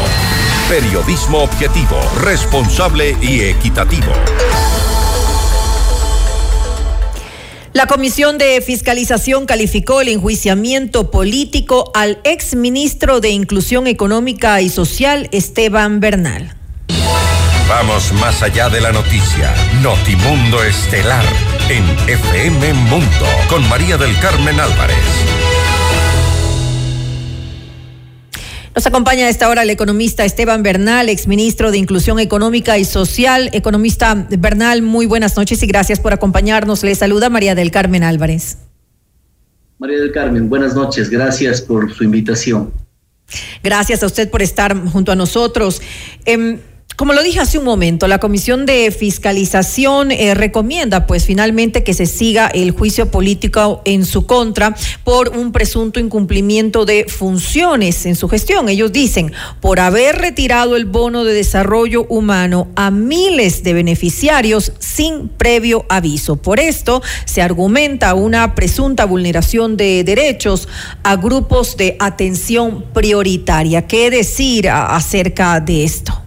Periodismo objetivo, responsable y equitativo. La Comisión de Fiscalización calificó el enjuiciamiento político al exministro de Inclusión Económica y Social, Esteban Bernal. Vamos más allá de la noticia. Notimundo Estelar en FM Mundo con María del Carmen Álvarez. Nos acompaña a esta hora el economista Esteban Bernal, exministro de Inclusión Económica y Social. Economista Bernal, muy buenas noches y gracias por acompañarnos. Le saluda María del Carmen Álvarez. María del Carmen, buenas noches. Gracias por su invitación. Gracias a usted por estar junto a nosotros. Em, como lo dije hace un momento, la Comisión de Fiscalización eh, recomienda pues finalmente que se siga el juicio político en su contra por un presunto incumplimiento de funciones en su gestión. Ellos dicen, por haber retirado el bono de desarrollo humano a miles de beneficiarios sin previo aviso. Por esto se argumenta una presunta vulneración de derechos a grupos de atención prioritaria. ¿Qué decir acerca de esto?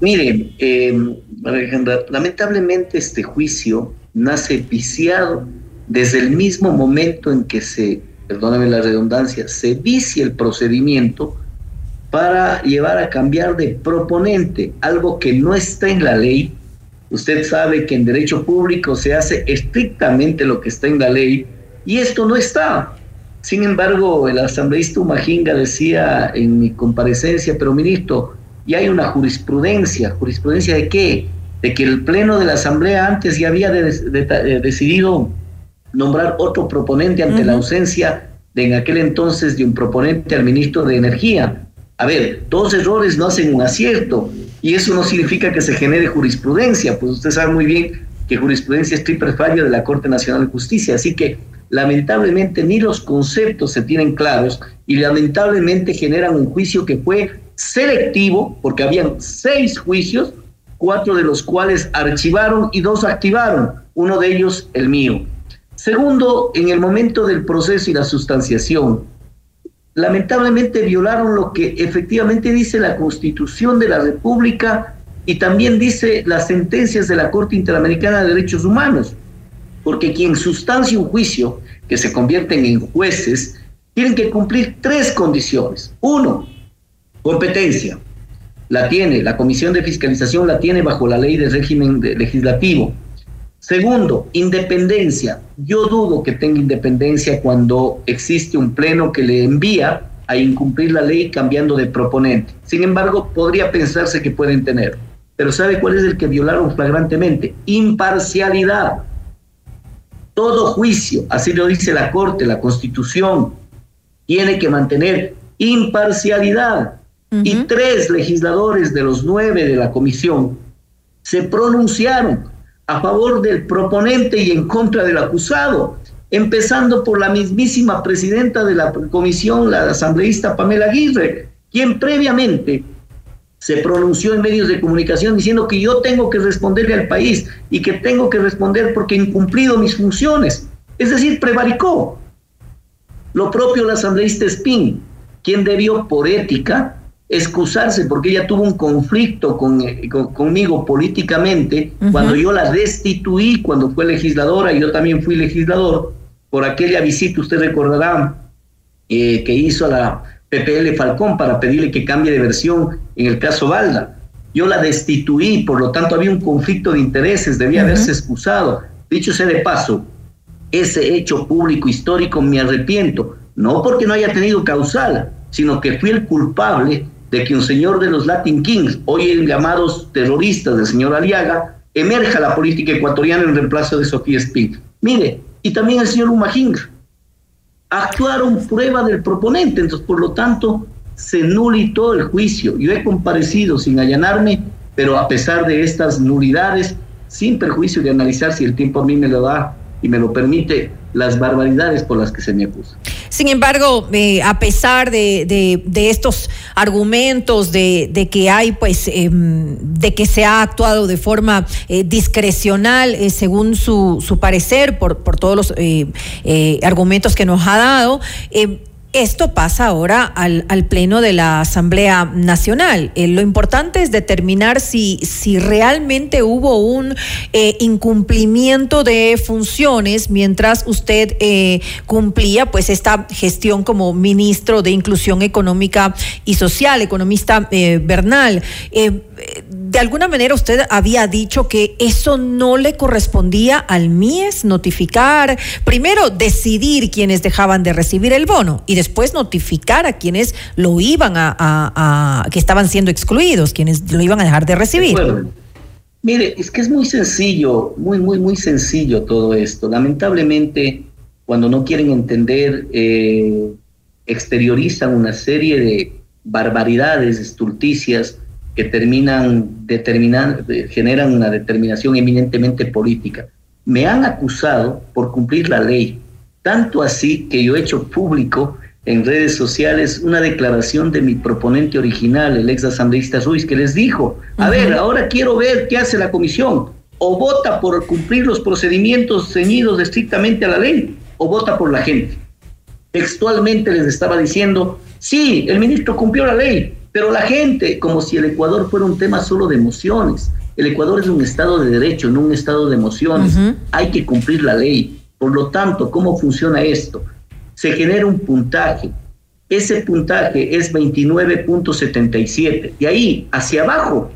Mire, eh, lamentablemente este juicio nace viciado desde el mismo momento en que se, perdóname la redundancia, se vicia el procedimiento para llevar a cambiar de proponente, algo que no está en la ley. Usted sabe que en derecho público se hace estrictamente lo que está en la ley y esto no está. Sin embargo, el asambleísta Umajinga decía en mi comparecencia, pero ministro, y hay una jurisprudencia. ¿Jurisprudencia de qué? De que el Pleno de la Asamblea antes ya había eh, decidido nombrar otro proponente ante la ausencia de en aquel entonces de un proponente al ministro de Energía. A ver, dos errores no hacen un acierto y eso no significa que se genere jurisprudencia, pues usted sabe muy bien que jurisprudencia es triple fallo de la Corte Nacional de Justicia, así que lamentablemente ni los conceptos se tienen claros y lamentablemente generan un juicio que fue selectivo, porque habían seis juicios, cuatro de los cuales archivaron y dos activaron, uno de ellos el mío. Segundo, en el momento del proceso y la sustanciación, lamentablemente violaron lo que efectivamente dice la Constitución de la República y también dice las sentencias de la Corte Interamericana de Derechos Humanos, porque quien sustancia un juicio, que se convierten en jueces, tienen que cumplir tres condiciones. Uno, Competencia. La tiene, la Comisión de Fiscalización la tiene bajo la ley de régimen legislativo. Segundo, independencia. Yo dudo que tenga independencia cuando existe un pleno que le envía a incumplir la ley cambiando de proponente. Sin embargo, podría pensarse que pueden tener. Pero ¿sabe cuál es el que violaron flagrantemente? Imparcialidad. Todo juicio, así lo dice la Corte, la Constitución, tiene que mantener imparcialidad. Y tres legisladores de los nueve de la comisión se pronunciaron a favor del proponente y en contra del acusado, empezando por la mismísima presidenta de la comisión, la asambleísta Pamela Aguirre, quien previamente se pronunció en medios de comunicación diciendo que yo tengo que responderle al país y que tengo que responder porque he incumplido mis funciones. Es decir, prevaricó. Lo propio la asambleísta Spin, quien debió por ética excusarse porque ella tuvo un conflicto eh, con, conmigo políticamente cuando yo la destituí cuando fue legisladora y yo también fui legislador por aquella visita, usted recordará, eh, que hizo a la PPL Falcón para pedirle que cambie de versión en el caso Valda. Yo la destituí, por lo tanto había un conflicto de intereses, debía haberse excusado. Dicho sea de paso, ese hecho público histórico me arrepiento, no porque no haya tenido causal, sino que fui el culpable de que un señor de los Latin Kings, hoy llamados terroristas del señor Aliaga, emerja la política ecuatoriana en reemplazo de Sofía Speed. Mire, y también el señor Umahing, actuaron prueba del proponente, entonces por lo tanto se nulitó el juicio. Yo he comparecido sin allanarme, pero a pesar de estas nulidades, sin perjuicio de analizar si el tiempo a mí me lo da y me lo permite, las barbaridades por las que se me acusa. Sin embargo, eh, a pesar de, estos argumentos de, que hay, pues, em, de que se ha actuado de forma eh, discrecional, eh, según su, su parecer, por, por todos los argumentos que nos ha dado, esto pasa ahora al, Pleno de la Asamblea Nacional. Eh, lo importante es determinar si, si realmente hubo un eh, incumplimiento de funciones mientras usted eh, cumplía pues esta gestión como ministro de Inclusión Económica y Social, economista Bernal de alguna manera usted había dicho que eso no le correspondía al MIES notificar, primero decidir quienes dejaban de recibir el bono y después notificar a quienes lo iban a, que estaban siendo excluidos, quienes lo iban a dejar de recibir. Mire, es que es muy sencillo, muy, muy, muy sencillo todo esto. Lamentablemente, cuando no quieren entender, eh, exteriorizan una serie de barbaridades, estulticias, que terminan determinan, generan una determinación eminentemente política. Me han acusado por cumplir la ley, tanto así que yo he hecho público en redes sociales una declaración de mi proponente original, el ex asambleísta Ruiz, que les dijo, a ver, ahora quiero ver qué hace la comisión, o vota por cumplir los procedimientos ceñidos estrictamente a la ley, o vota por la gente. Textualmente les estaba diciendo, sí, el ministro cumplió la ley, pero la gente, como si el Ecuador fuera un tema solo de emociones. El Ecuador es un estado de derecho, no un estado de emociones. Hay que cumplir la ley. Por lo tanto, ¿cómo funciona esto? Se genera un puntaje. Ese puntaje es 29.77. Y ahí, hacia abajo,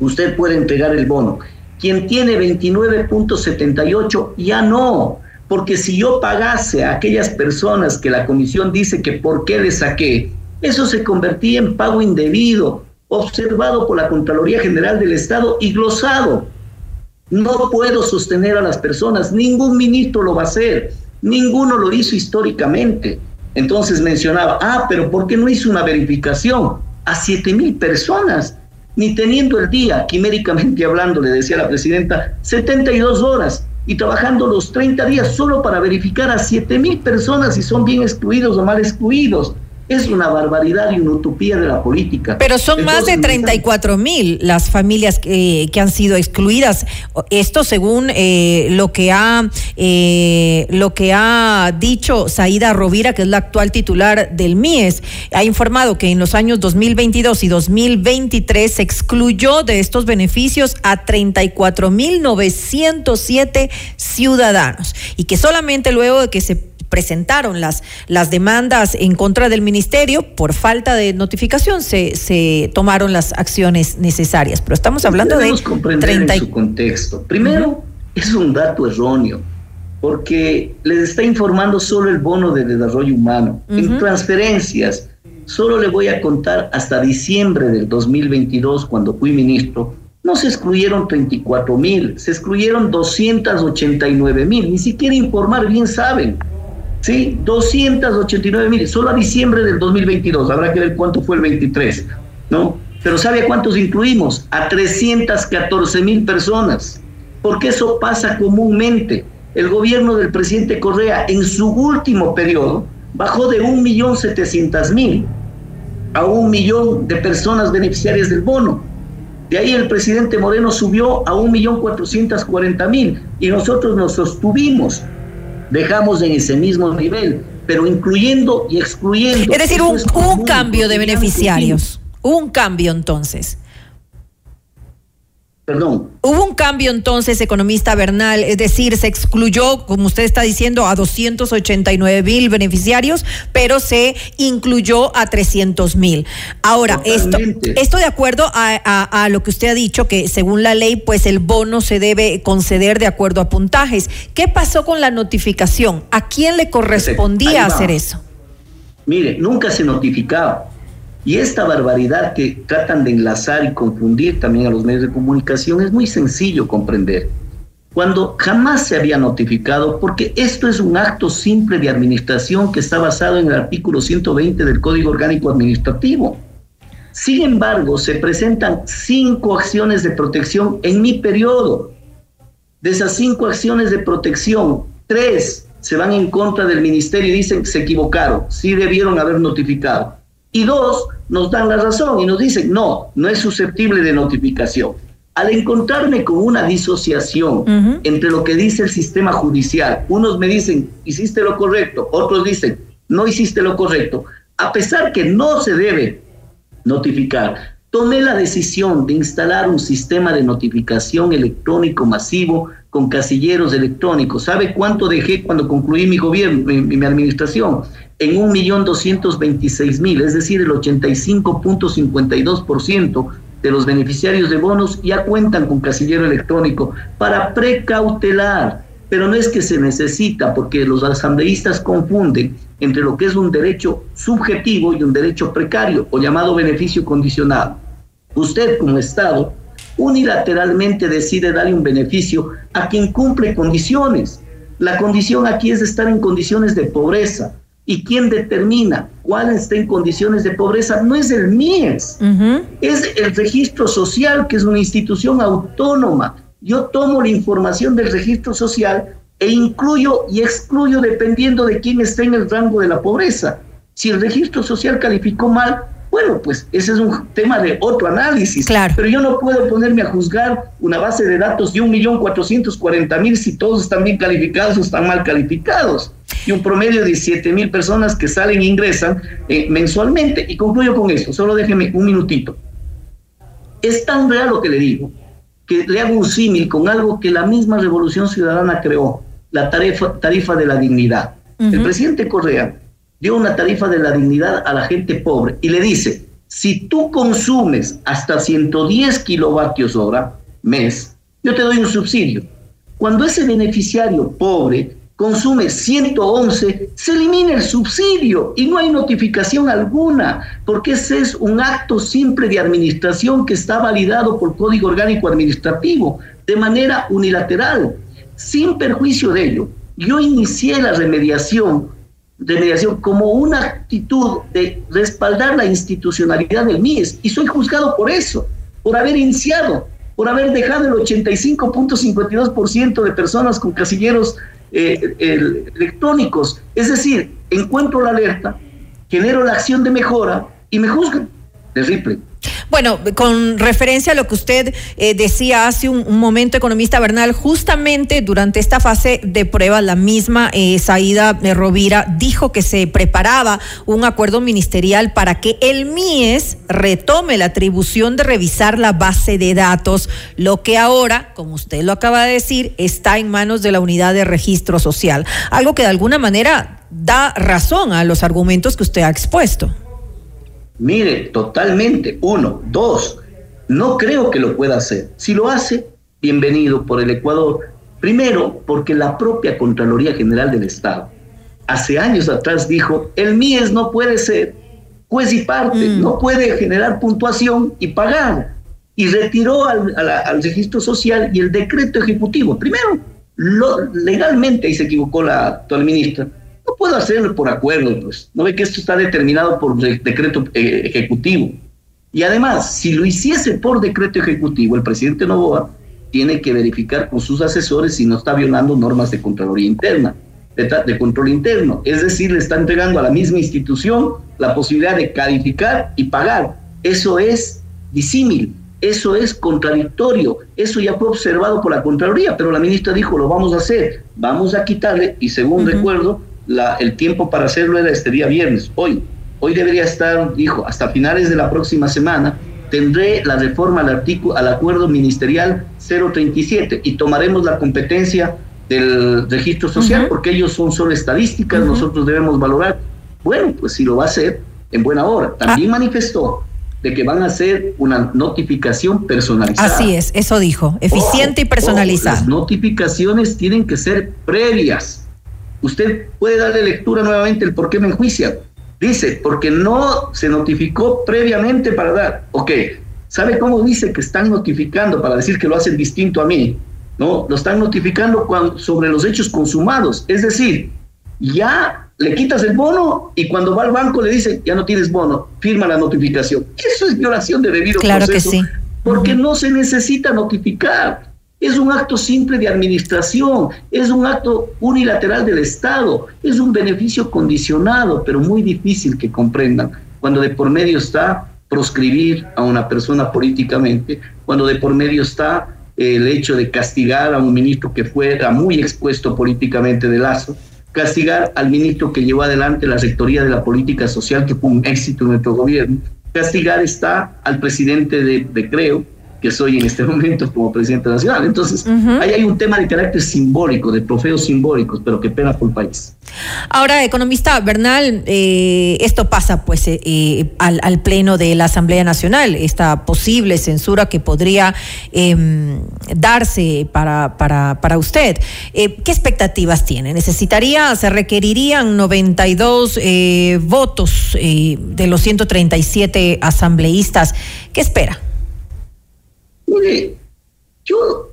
usted puede entregar el bono. Quien tiene 29.78, ya no. Porque si yo pagase a aquellas personas que la comisión dice que por qué le saqué, eso se convertía en pago indebido, observado por la Contraloría General del Estado y glosado. No puedo sostener a las personas, ningún ministro lo va a hacer, ninguno lo hizo históricamente. Entonces mencionaba, ah, pero ¿por qué no hizo una verificación a siete mil personas? Ni teniendo el día, quiméricamente hablando, le decía la presidenta, 72 horas y trabajando los 30 días solo para verificar a siete mil personas si son bien excluidos o mal excluidos es una barbaridad y una utopía de la política. Pero son más de 34 mil las familias que, han sido excluidas. Esto según eh, lo que ha eh, lo que ha dicho Saida Rovira, que es la actual titular del MIES, ha informado que en los años 2022 y 2023 se excluyó de estos beneficios a 34 mil 907 ciudadanos y que solamente luego de que se presentaron las, las demandas en contra del ministerio, por falta de notificación se, se tomaron las acciones necesarias. Pero estamos hablando de... comprender 30... en su contexto. Primero, es un dato erróneo porque les está informando solo el bono de desarrollo humano. En transferencias, solo le voy a contar hasta diciembre del 2022, cuando fui ministro, no se excluyeron 34 mil, se excluyeron 289 mil, ni siquiera informar bien saben. ¿Sí? 289 mil, solo a diciembre del 2022, habrá que ver cuánto fue el 23, ¿no? Pero ¿sabe a cuántos incluimos? A 314 mil personas, porque eso pasa comúnmente. El gobierno del presidente Correa en su último periodo bajó de 1.700.000 a un millón de personas beneficiarias del bono. De ahí el presidente Moreno subió a 1.440.000 y nosotros nos sostuvimos dejamos en ese mismo nivel, pero incluyendo y excluyendo. Es decir, un, cambio de beneficiarios. Un cambio entonces. Perdón. Hubo un cambio entonces, economista Bernal, es decir, se excluyó, como usted está diciendo, a 289 mil beneficiarios, pero se incluyó a 300 mil. Ahora, esto, esto de acuerdo a, lo que usted ha dicho, que según la ley, pues el bono se debe conceder de acuerdo a puntajes. ¿Qué pasó con la notificación? ¿A quién le correspondía hacer eso? Mire, nunca se notificaba. Y esta barbaridad que tratan de enlazar y confundir también a los medios de comunicación es muy sencillo comprender. Cuando jamás se había notificado, porque esto es un acto simple de administración que está basado en el artículo 120 del Código Orgánico Administrativo. Sin embargo, se presentan cinco acciones de protección en mi periodo. De esas cinco acciones de protección, tres se van en contra del ministerio y dicen que se equivocaron, sí debieron haber notificado y dos, nos dan la razón y nos dicen, no, no es susceptible de notificación. Al encontrarme con una disociación entre lo que dice el sistema judicial, unos me dicen, hiciste lo correcto, otros dicen, no hiciste lo correcto, a pesar que no se debe notificar, tomé la decisión de instalar un sistema de notificación electrónico masivo con casilleros electrónicos. ¿Sabe cuánto dejé cuando concluí mi gobierno, mi, mi administración? En un millón doscientos veintiséis mil, es decir, el 85.52% de los beneficiarios de bonos ya cuentan con casillero electrónico para precautelar. Pero no es que se necesita, porque los asambleístas confunden entre lo que es un derecho subjetivo y un derecho precario o llamado beneficio condicionado. Usted como Estado unilateralmente decide darle un beneficio a quien cumple condiciones. La condición aquí es estar en condiciones de pobreza. ¿Y quién determina cuál está en condiciones de pobreza? No es el MIES, es el registro social, que es una institución autónoma. Yo tomo la información del registro social e incluyo y excluyo dependiendo de quién está en el rango de la pobreza. Si el registro social calificó mal, bueno, pues ese es un tema de otro análisis. Claro. Pero yo no puedo ponerme a juzgar una base de datos de 1.440.000 si todos están bien calificados o están mal calificados. Y un promedio de 7.000 personas que salen e ingresan eh, mensualmente. Y concluyo con esto, solo déjeme un minutito. Es tan real lo que le digo, que le hago un símil con algo que la misma Revolución Ciudadana creó, la tarifa, tarifa de la dignidad. El presidente Correa dio una tarifa de la dignidad a la gente pobre y le dice, si tú consumes hasta 110 kilovatios hora mes, yo te doy un subsidio. Cuando ese beneficiario pobre consume 111, se elimina el subsidio y no hay notificación alguna, porque ese es un acto simple de administración que está validado por Código Orgánico Administrativo de manera unilateral. Sin perjuicio de ello, yo inicié la remediación de mediación como una actitud de respaldar la institucionalidad del MIES y soy juzgado por eso, por haber iniciado, por haber dejado el 85.52% de personas con casilleros eh, electrónicos. Es decir, encuentro la alerta, genero la acción de mejora y me juzgan. Terrible. Bueno, con referencia a lo que usted eh, decía hace un, momento, economista Bernal, justamente durante esta fase de prueba, la misma eh, Saída Rovira dijo que se preparaba un acuerdo ministerial para que el MIES retome la atribución de revisar la base de datos, lo que ahora, como usted lo acaba de decir, está en manos de la unidad de registro social. Algo que de alguna manera da razón a los argumentos que usted ha expuesto. Mire, totalmente. Uno. Dos, no creo que lo pueda hacer. Si lo hace, bienvenido por el Ecuador. Primero, porque la propia Contraloría General del Estado hace años atrás dijo, el MIES no puede ser juez y parte, mm. no puede generar puntuación y pagar. Y retiró al, registro social y el decreto ejecutivo. Primero, lo, legalmente, y se equivocó la actual ministra, puedo hacerlo por acuerdo, pues. No ve que esto está determinado por decreto eh, ejecutivo. Y además, si lo hiciese por decreto ejecutivo, el presidente Novoa tiene que verificar con sus asesores si no está violando normas de Contraloría Interna, de, control interno. Es decir, le está entregando a la misma institución la posibilidad de calificar y pagar. Eso es disímil, eso es contradictorio, eso ya fue observado por la Contraloría, pero la ministra dijo, lo vamos a hacer, vamos a quitarle, y según recuerdo, la, el tiempo para hacerlo era este día viernes, hoy. Hoy debería estar, dijo, hasta finales de la próxima semana, tendré la reforma al, artículo, al acuerdo ministerial 037 y tomaremos la competencia del registro social porque ellos son solo estadísticas, nosotros debemos valorar. Bueno, pues si lo va a hacer, en buena hora. También ah. manifestó de que van a hacer una notificación personalizada. Así es, eso dijo, eficiente y personalizada. las notificaciones tienen que ser previas. Usted puede darle lectura nuevamente el por qué me enjuician Dice, porque no se notificó previamente para dar. Ok, ¿sabe cómo dice que están notificando para decir que lo hacen distinto a mí? No, lo están notificando cuando, sobre los hechos consumados. Es decir, ya le quitas el bono y cuando va al banco le dice, ya no tienes bono, firma la notificación. Eso es violación de debido claro que sí. Porque no se necesita notificar. Es un acto simple de administración, es un acto unilateral del Estado, es un beneficio condicionado, pero muy difícil que comprendan cuando de por medio está proscribir a una persona políticamente, cuando de por medio está el hecho de castigar a un ministro que fuera muy expuesto políticamente de lazo, castigar al ministro que llevó adelante la rectoría de la política social, que fue un éxito en nuestro gobierno, castigar está al presidente de, de Creo, que soy en este momento como presidente nacional. Entonces, ahí hay un tema de carácter simbólico, de trofeos simbólicos, pero que pena por el país. Ahora, economista Bernal, eh, esto pasa pues eh, eh, al, pleno de la Asamblea Nacional, esta posible censura que podría em, darse para, para, para usted. ¿Qué expectativas tiene? ¿Necesitaría, se requerirían 92 votos de los 137 asambleístas? ¿Qué espera? Mire, yo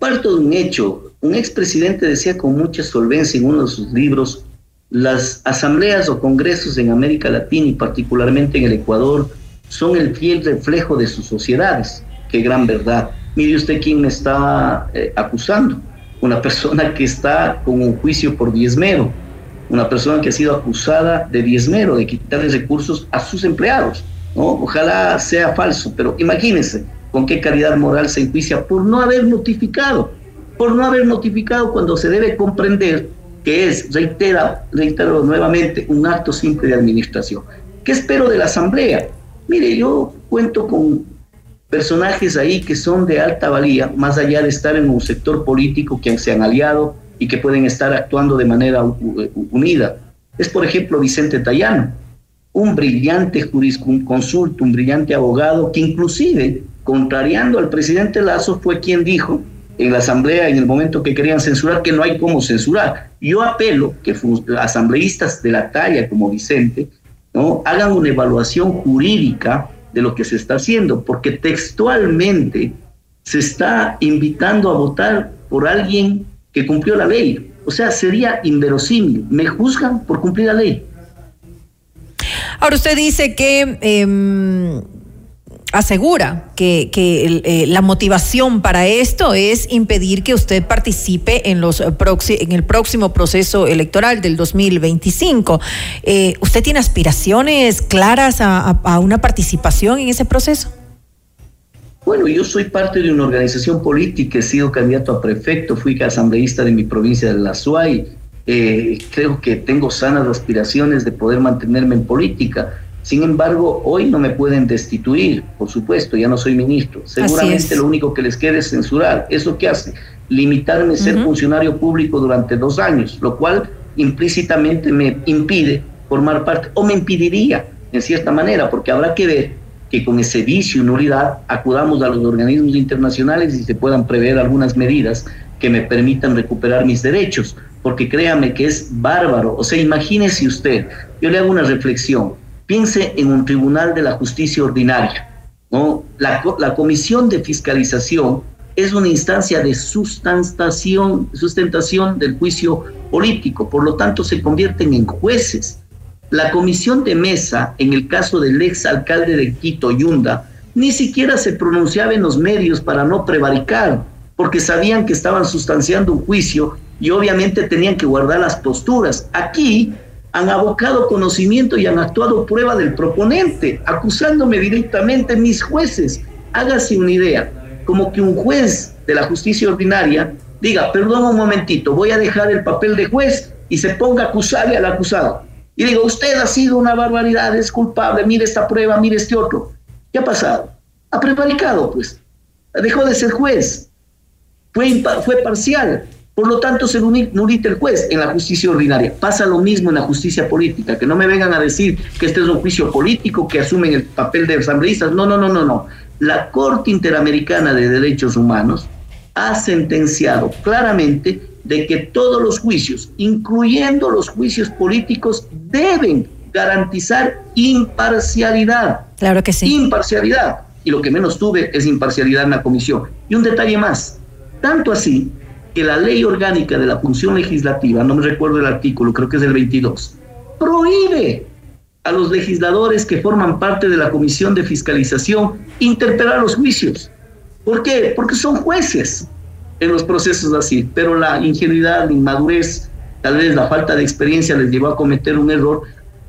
parto de un hecho. Un expresidente decía con mucha solvencia en uno de sus libros, las asambleas o congresos en América Latina y particularmente en el Ecuador son el fiel reflejo de sus sociedades. Qué gran verdad. Mire usted quién me está eh, acusando. Una persona que está con un juicio por diezmero. Una persona que ha sido acusada de diezmero, de quitarle recursos a sus empleados. ¿no? Ojalá sea falso, pero imagínense, con qué calidad moral se enjuicia por no haber notificado, por no haber notificado cuando se debe comprender que es, reitera, reitero nuevamente, un acto simple de administración. ¿Qué espero de la Asamblea? Mire, yo cuento con personajes ahí que son de alta valía, más allá de estar en un sector político que se han aliado y que pueden estar actuando de manera unida. Es, por ejemplo, Vicente Tayano, un brillante jurisconsulto, un brillante abogado que inclusive contrariando al presidente Lazo, fue quien dijo en la asamblea, en el momento que querían censurar, que no hay cómo censurar. Yo apelo que asambleístas de la talla como Vicente, ¿no? hagan una evaluación jurídica de lo que se está haciendo, porque textualmente se está invitando a votar por alguien que cumplió la ley. O sea, sería inverosímil. Me juzgan por cumplir la ley. Ahora usted dice que em, asegura que, eh, la motivación para esto es impedir que usted participe en, los en el próximo proceso electoral del 2025. Eh, ¿Usted tiene aspiraciones claras a, una participación en ese proceso? Bueno, yo soy parte de una organización política, he sido candidato a prefecto, fui asambleísta de mi provincia de La Suay. Eh, creo que tengo sanas aspiraciones de poder mantenerme en política sin embargo, hoy no me pueden destituir, por supuesto, ya no soy ministro. Seguramente lo único que les queda es censurar. ¿Eso qué hace? Limitarme a ser funcionario público durante dos años, lo cual implícitamente me impide formar parte, o me impediría en cierta manera, porque habrá que ver que con ese vicio y nulidad acudamos a los organismos internacionales y se puedan prever algunas medidas que me permitan recuperar mis derechos, porque créame que es bárbaro. O sea, imagínese usted, yo le hago una reflexión piense en un tribunal de la justicia ordinaria. la comisión de fiscalización es una instancia de sustentación, sustentación del juicio político, por lo tanto se convierten en jueces. La comisión de mesa, en el caso del ex alcalde de Quito, Yunda, ni siquiera se pronunciaba en los medios para no prevaricar, porque sabían que estaban sustanciando un juicio y obviamente tenían que guardar las posturas. Aquí han abocado conocimiento y han actuado prueba del proponente, acusándome directamente mis jueces. Hágase una idea, como que un juez de la justicia ordinaria diga, perdón un momentito, voy a dejar el papel de juez y se ponga a acusarle al acusado. Y digo, usted ha sido una barbaridad, es culpable, mire esta prueba, mire este otro. ¿Qué ha pasado? Ha prevaricado, pues. Dejó de ser juez. Fue, fue parcial. Por lo tanto, se nulita el juez en la justicia ordinaria. Pasa lo mismo en la justicia política, que no me vengan a decir que este es un juicio político, que asumen el papel de asambleístas. No, no, no, no, no. La Corte Interamericana de Derechos Humanos ha sentenciado claramente de que todos los juicios, incluyendo los juicios políticos, deben garantizar imparcialidad. Claro que sí. Imparcialidad. Y lo que menos tuve es imparcialidad en la comisión. Y un detalle más. Tanto así que la ley orgánica de la función legislativa, no me recuerdo el artículo, creo que es el 22, prohíbe a los legisladores que forman parte de la comisión de fiscalización interpelar los juicios. ¿Por qué? Porque son jueces en los procesos así, pero la ingenuidad, la inmadurez, tal vez la falta de experiencia les llevó a cometer un error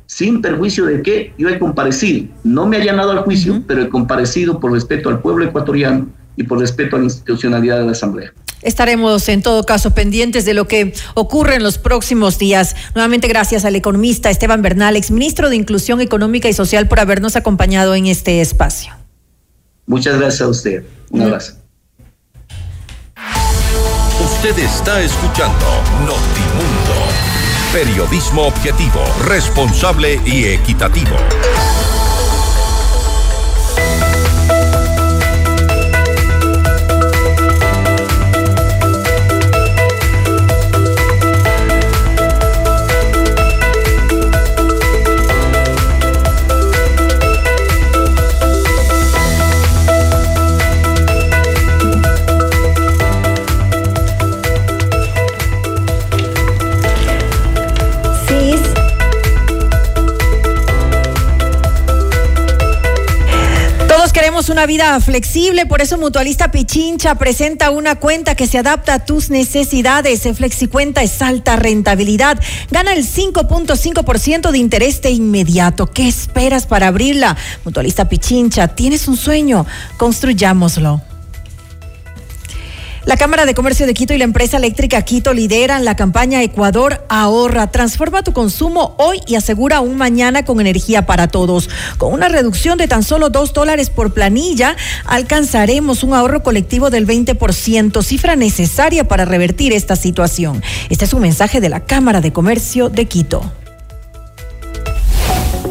sin perjuicio de que yo he comparecido. No me ha llanado al juicio, pero he comparecido por respeto al pueblo ecuatoriano y por respeto a la institucionalidad de la Asamblea. Estaremos en todo caso pendientes de lo que ocurre en los próximos días. Nuevamente gracias al economista Esteban Bernal, exministro de Inclusión Económica y Social, por habernos acompañado en este espacio. Muchas gracias a usted. Un abrazo. Usted está escuchando Notimundo. Periodismo objetivo, responsable y equitativo. Una vida flexible, por eso Mutualista Pichincha presenta una cuenta que se adapta a tus necesidades. FlexiCuenta es alta rentabilidad. Gana el 5.5% de interés de inmediato. ¿Qué esperas para abrirla? Mutualista Pichincha, tienes un sueño, construyámoslo. La Cámara de Comercio de Quito y la empresa eléctrica Quito lideran la campaña Ecuador Ahorra. Transforma tu consumo hoy y asegura un mañana con energía para todos. Con una reducción de tan solo dos dólares por planilla, alcanzaremos un ahorro colectivo del 20%, cifra necesaria para revertir esta situación. Este es un mensaje de la Cámara de Comercio de Quito.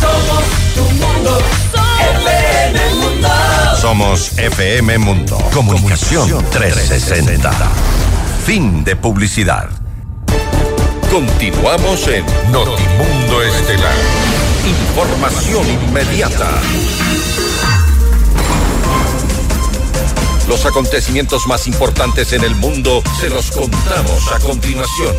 Somos tu mundo. FM Mundo. Somos FM Mundo. Comunicación 360. Fin de publicidad. Continuamos en Notimundo Estelar. Información inmediata. Los acontecimientos más importantes en el mundo se los contamos a continuación.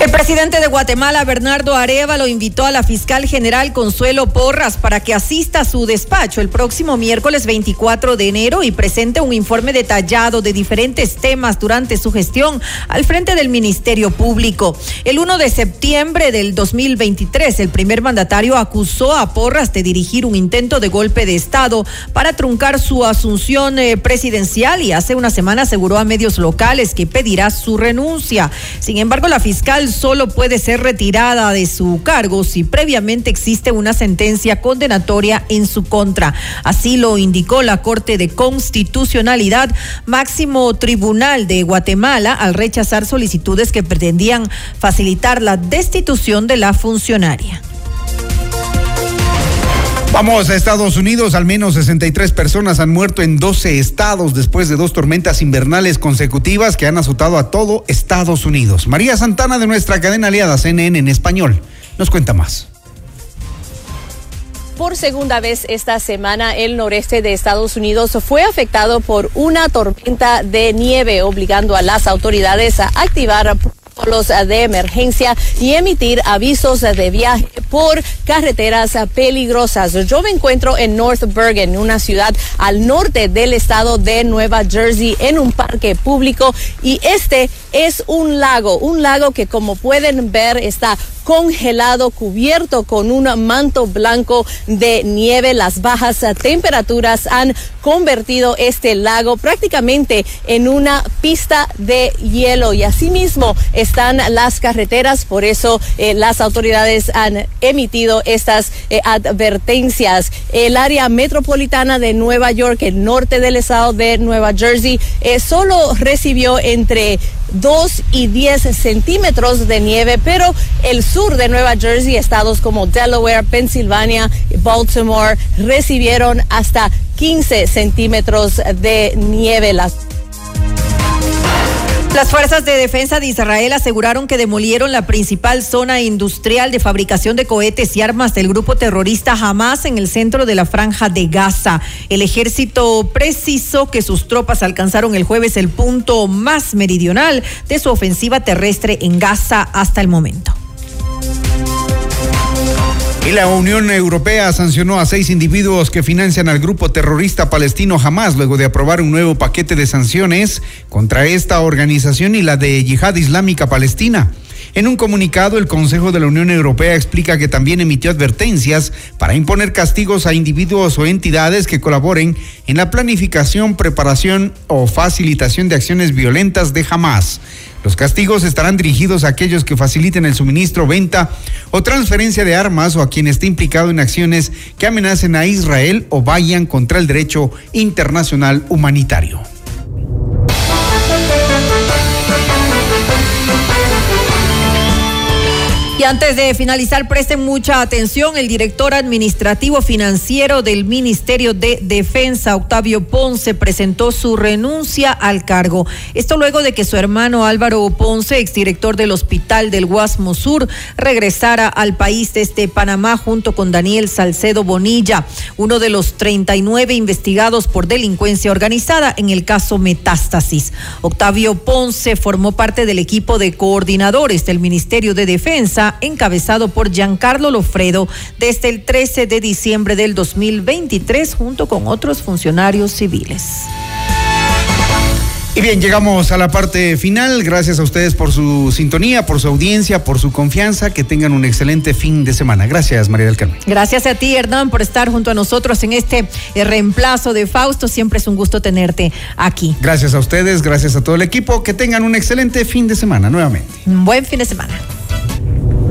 El presidente de Guatemala, Bernardo Arevalo, invitó a la fiscal general Consuelo Porras para que asista a su despacho el próximo miércoles 24 de enero y presente un informe detallado de diferentes temas durante su gestión al frente del Ministerio Público. El 1 de septiembre del 2023, el primer mandatario acusó a Porras de dirigir un intento de golpe de Estado para truncar su asunción eh, presidencial y hace una semana aseguró a medios locales que pedirá su renuncia. Sin embargo, la fiscal solo puede ser retirada de su cargo si previamente existe una sentencia condenatoria en su contra. Así lo indicó la Corte de Constitucionalidad, máximo tribunal de Guatemala, al rechazar solicitudes que pretendían facilitar la destitución de la funcionaria. Vamos a Estados Unidos. Al menos 63 personas han muerto en 12 estados después de dos tormentas invernales consecutivas que han azotado a todo Estados Unidos. María Santana de nuestra cadena aliada CNN en español nos cuenta más. Por segunda vez esta semana, el noreste de Estados Unidos fue afectado por una tormenta de nieve, obligando a las autoridades a activar protocolos de emergencia y emitir avisos de viaje por carreteras peligrosas. Yo me encuentro en North Bergen, una ciudad al norte del estado de Nueva Jersey, en un parque público y este es un lago, un lago que como pueden ver está congelado, cubierto con un manto blanco de nieve. Las bajas temperaturas han convertido este lago prácticamente en una pista de hielo y asimismo están las carreteras, por eso eh, las autoridades han emitido estas eh, advertencias. El área metropolitana de Nueva York, el norte del estado de Nueva Jersey, eh, solo recibió entre 2 y 10 centímetros de nieve, pero el sur de Nueva Jersey, estados como Delaware, Pensilvania, Baltimore, recibieron hasta 15 centímetros de nieve. Las las fuerzas de defensa de Israel aseguraron que demolieron la principal zona industrial de fabricación de cohetes y armas del grupo terrorista Hamas en el centro de la franja de Gaza. El ejército precisó que sus tropas alcanzaron el jueves el punto más meridional de su ofensiva terrestre en Gaza hasta el momento. Y la Unión Europea sancionó a seis individuos que financian al grupo terrorista palestino Hamas luego de aprobar un nuevo paquete de sanciones contra esta organización y la de Yihad Islámica Palestina. En un comunicado, el Consejo de la Unión Europea explica que también emitió advertencias para imponer castigos a individuos o entidades que colaboren en la planificación, preparación o facilitación de acciones violentas de Hamas. Los castigos estarán dirigidos a aquellos que faciliten el suministro, venta o transferencia de armas o a quien esté implicado en acciones que amenacen a Israel o vayan contra el derecho internacional humanitario. Y antes de finalizar, presten mucha atención. El director administrativo financiero del Ministerio de Defensa, Octavio Ponce, presentó su renuncia al cargo. Esto luego de que su hermano Álvaro Ponce, exdirector del Hospital del Guasmo Sur, regresara al país desde Panamá junto con Daniel Salcedo Bonilla, uno de los 39 investigados por delincuencia organizada en el caso Metástasis. Octavio Ponce formó parte del equipo de coordinadores del Ministerio de Defensa encabezado por Giancarlo Lofredo desde el 13 de diciembre del 2023 junto con otros funcionarios civiles. Y bien, llegamos a la parte final. Gracias a ustedes por su sintonía, por su audiencia, por su confianza. Que tengan un excelente fin de semana. Gracias, María del Carmen. Gracias a ti, Hernán, por estar junto a nosotros en este eh, reemplazo de Fausto. Siempre es un gusto tenerte aquí. Gracias a ustedes, gracias a todo el equipo. Que tengan un excelente fin de semana nuevamente. Un buen fin de semana.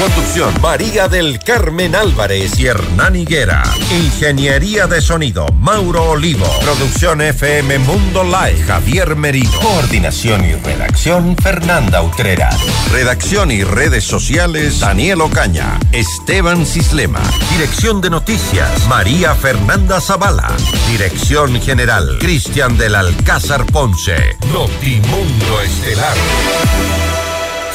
Conducción María del Carmen Álvarez y Hernán Higuera. Ingeniería de sonido Mauro Olivo. Producción FM Mundo Live Javier Merino. Coordinación y redacción Fernanda Utrera. Redacción y redes sociales Daniel Ocaña. Esteban Cislema. Dirección de noticias María Fernanda Zavala. Dirección general Cristian del Alcázar Ponce. Notimundo Estelar.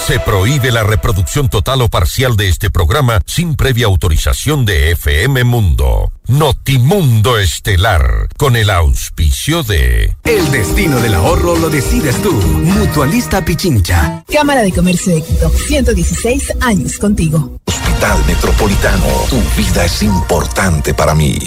Se prohíbe la reproducción total o parcial de este programa sin previa autorización de FM Mundo. Notimundo Estelar, con el auspicio de... El destino del ahorro lo decides tú. Mutualista Pichincha. Cámara de Comercio de Quito, 116 años contigo. Hospital Metropolitano, tu vida es importante para mí.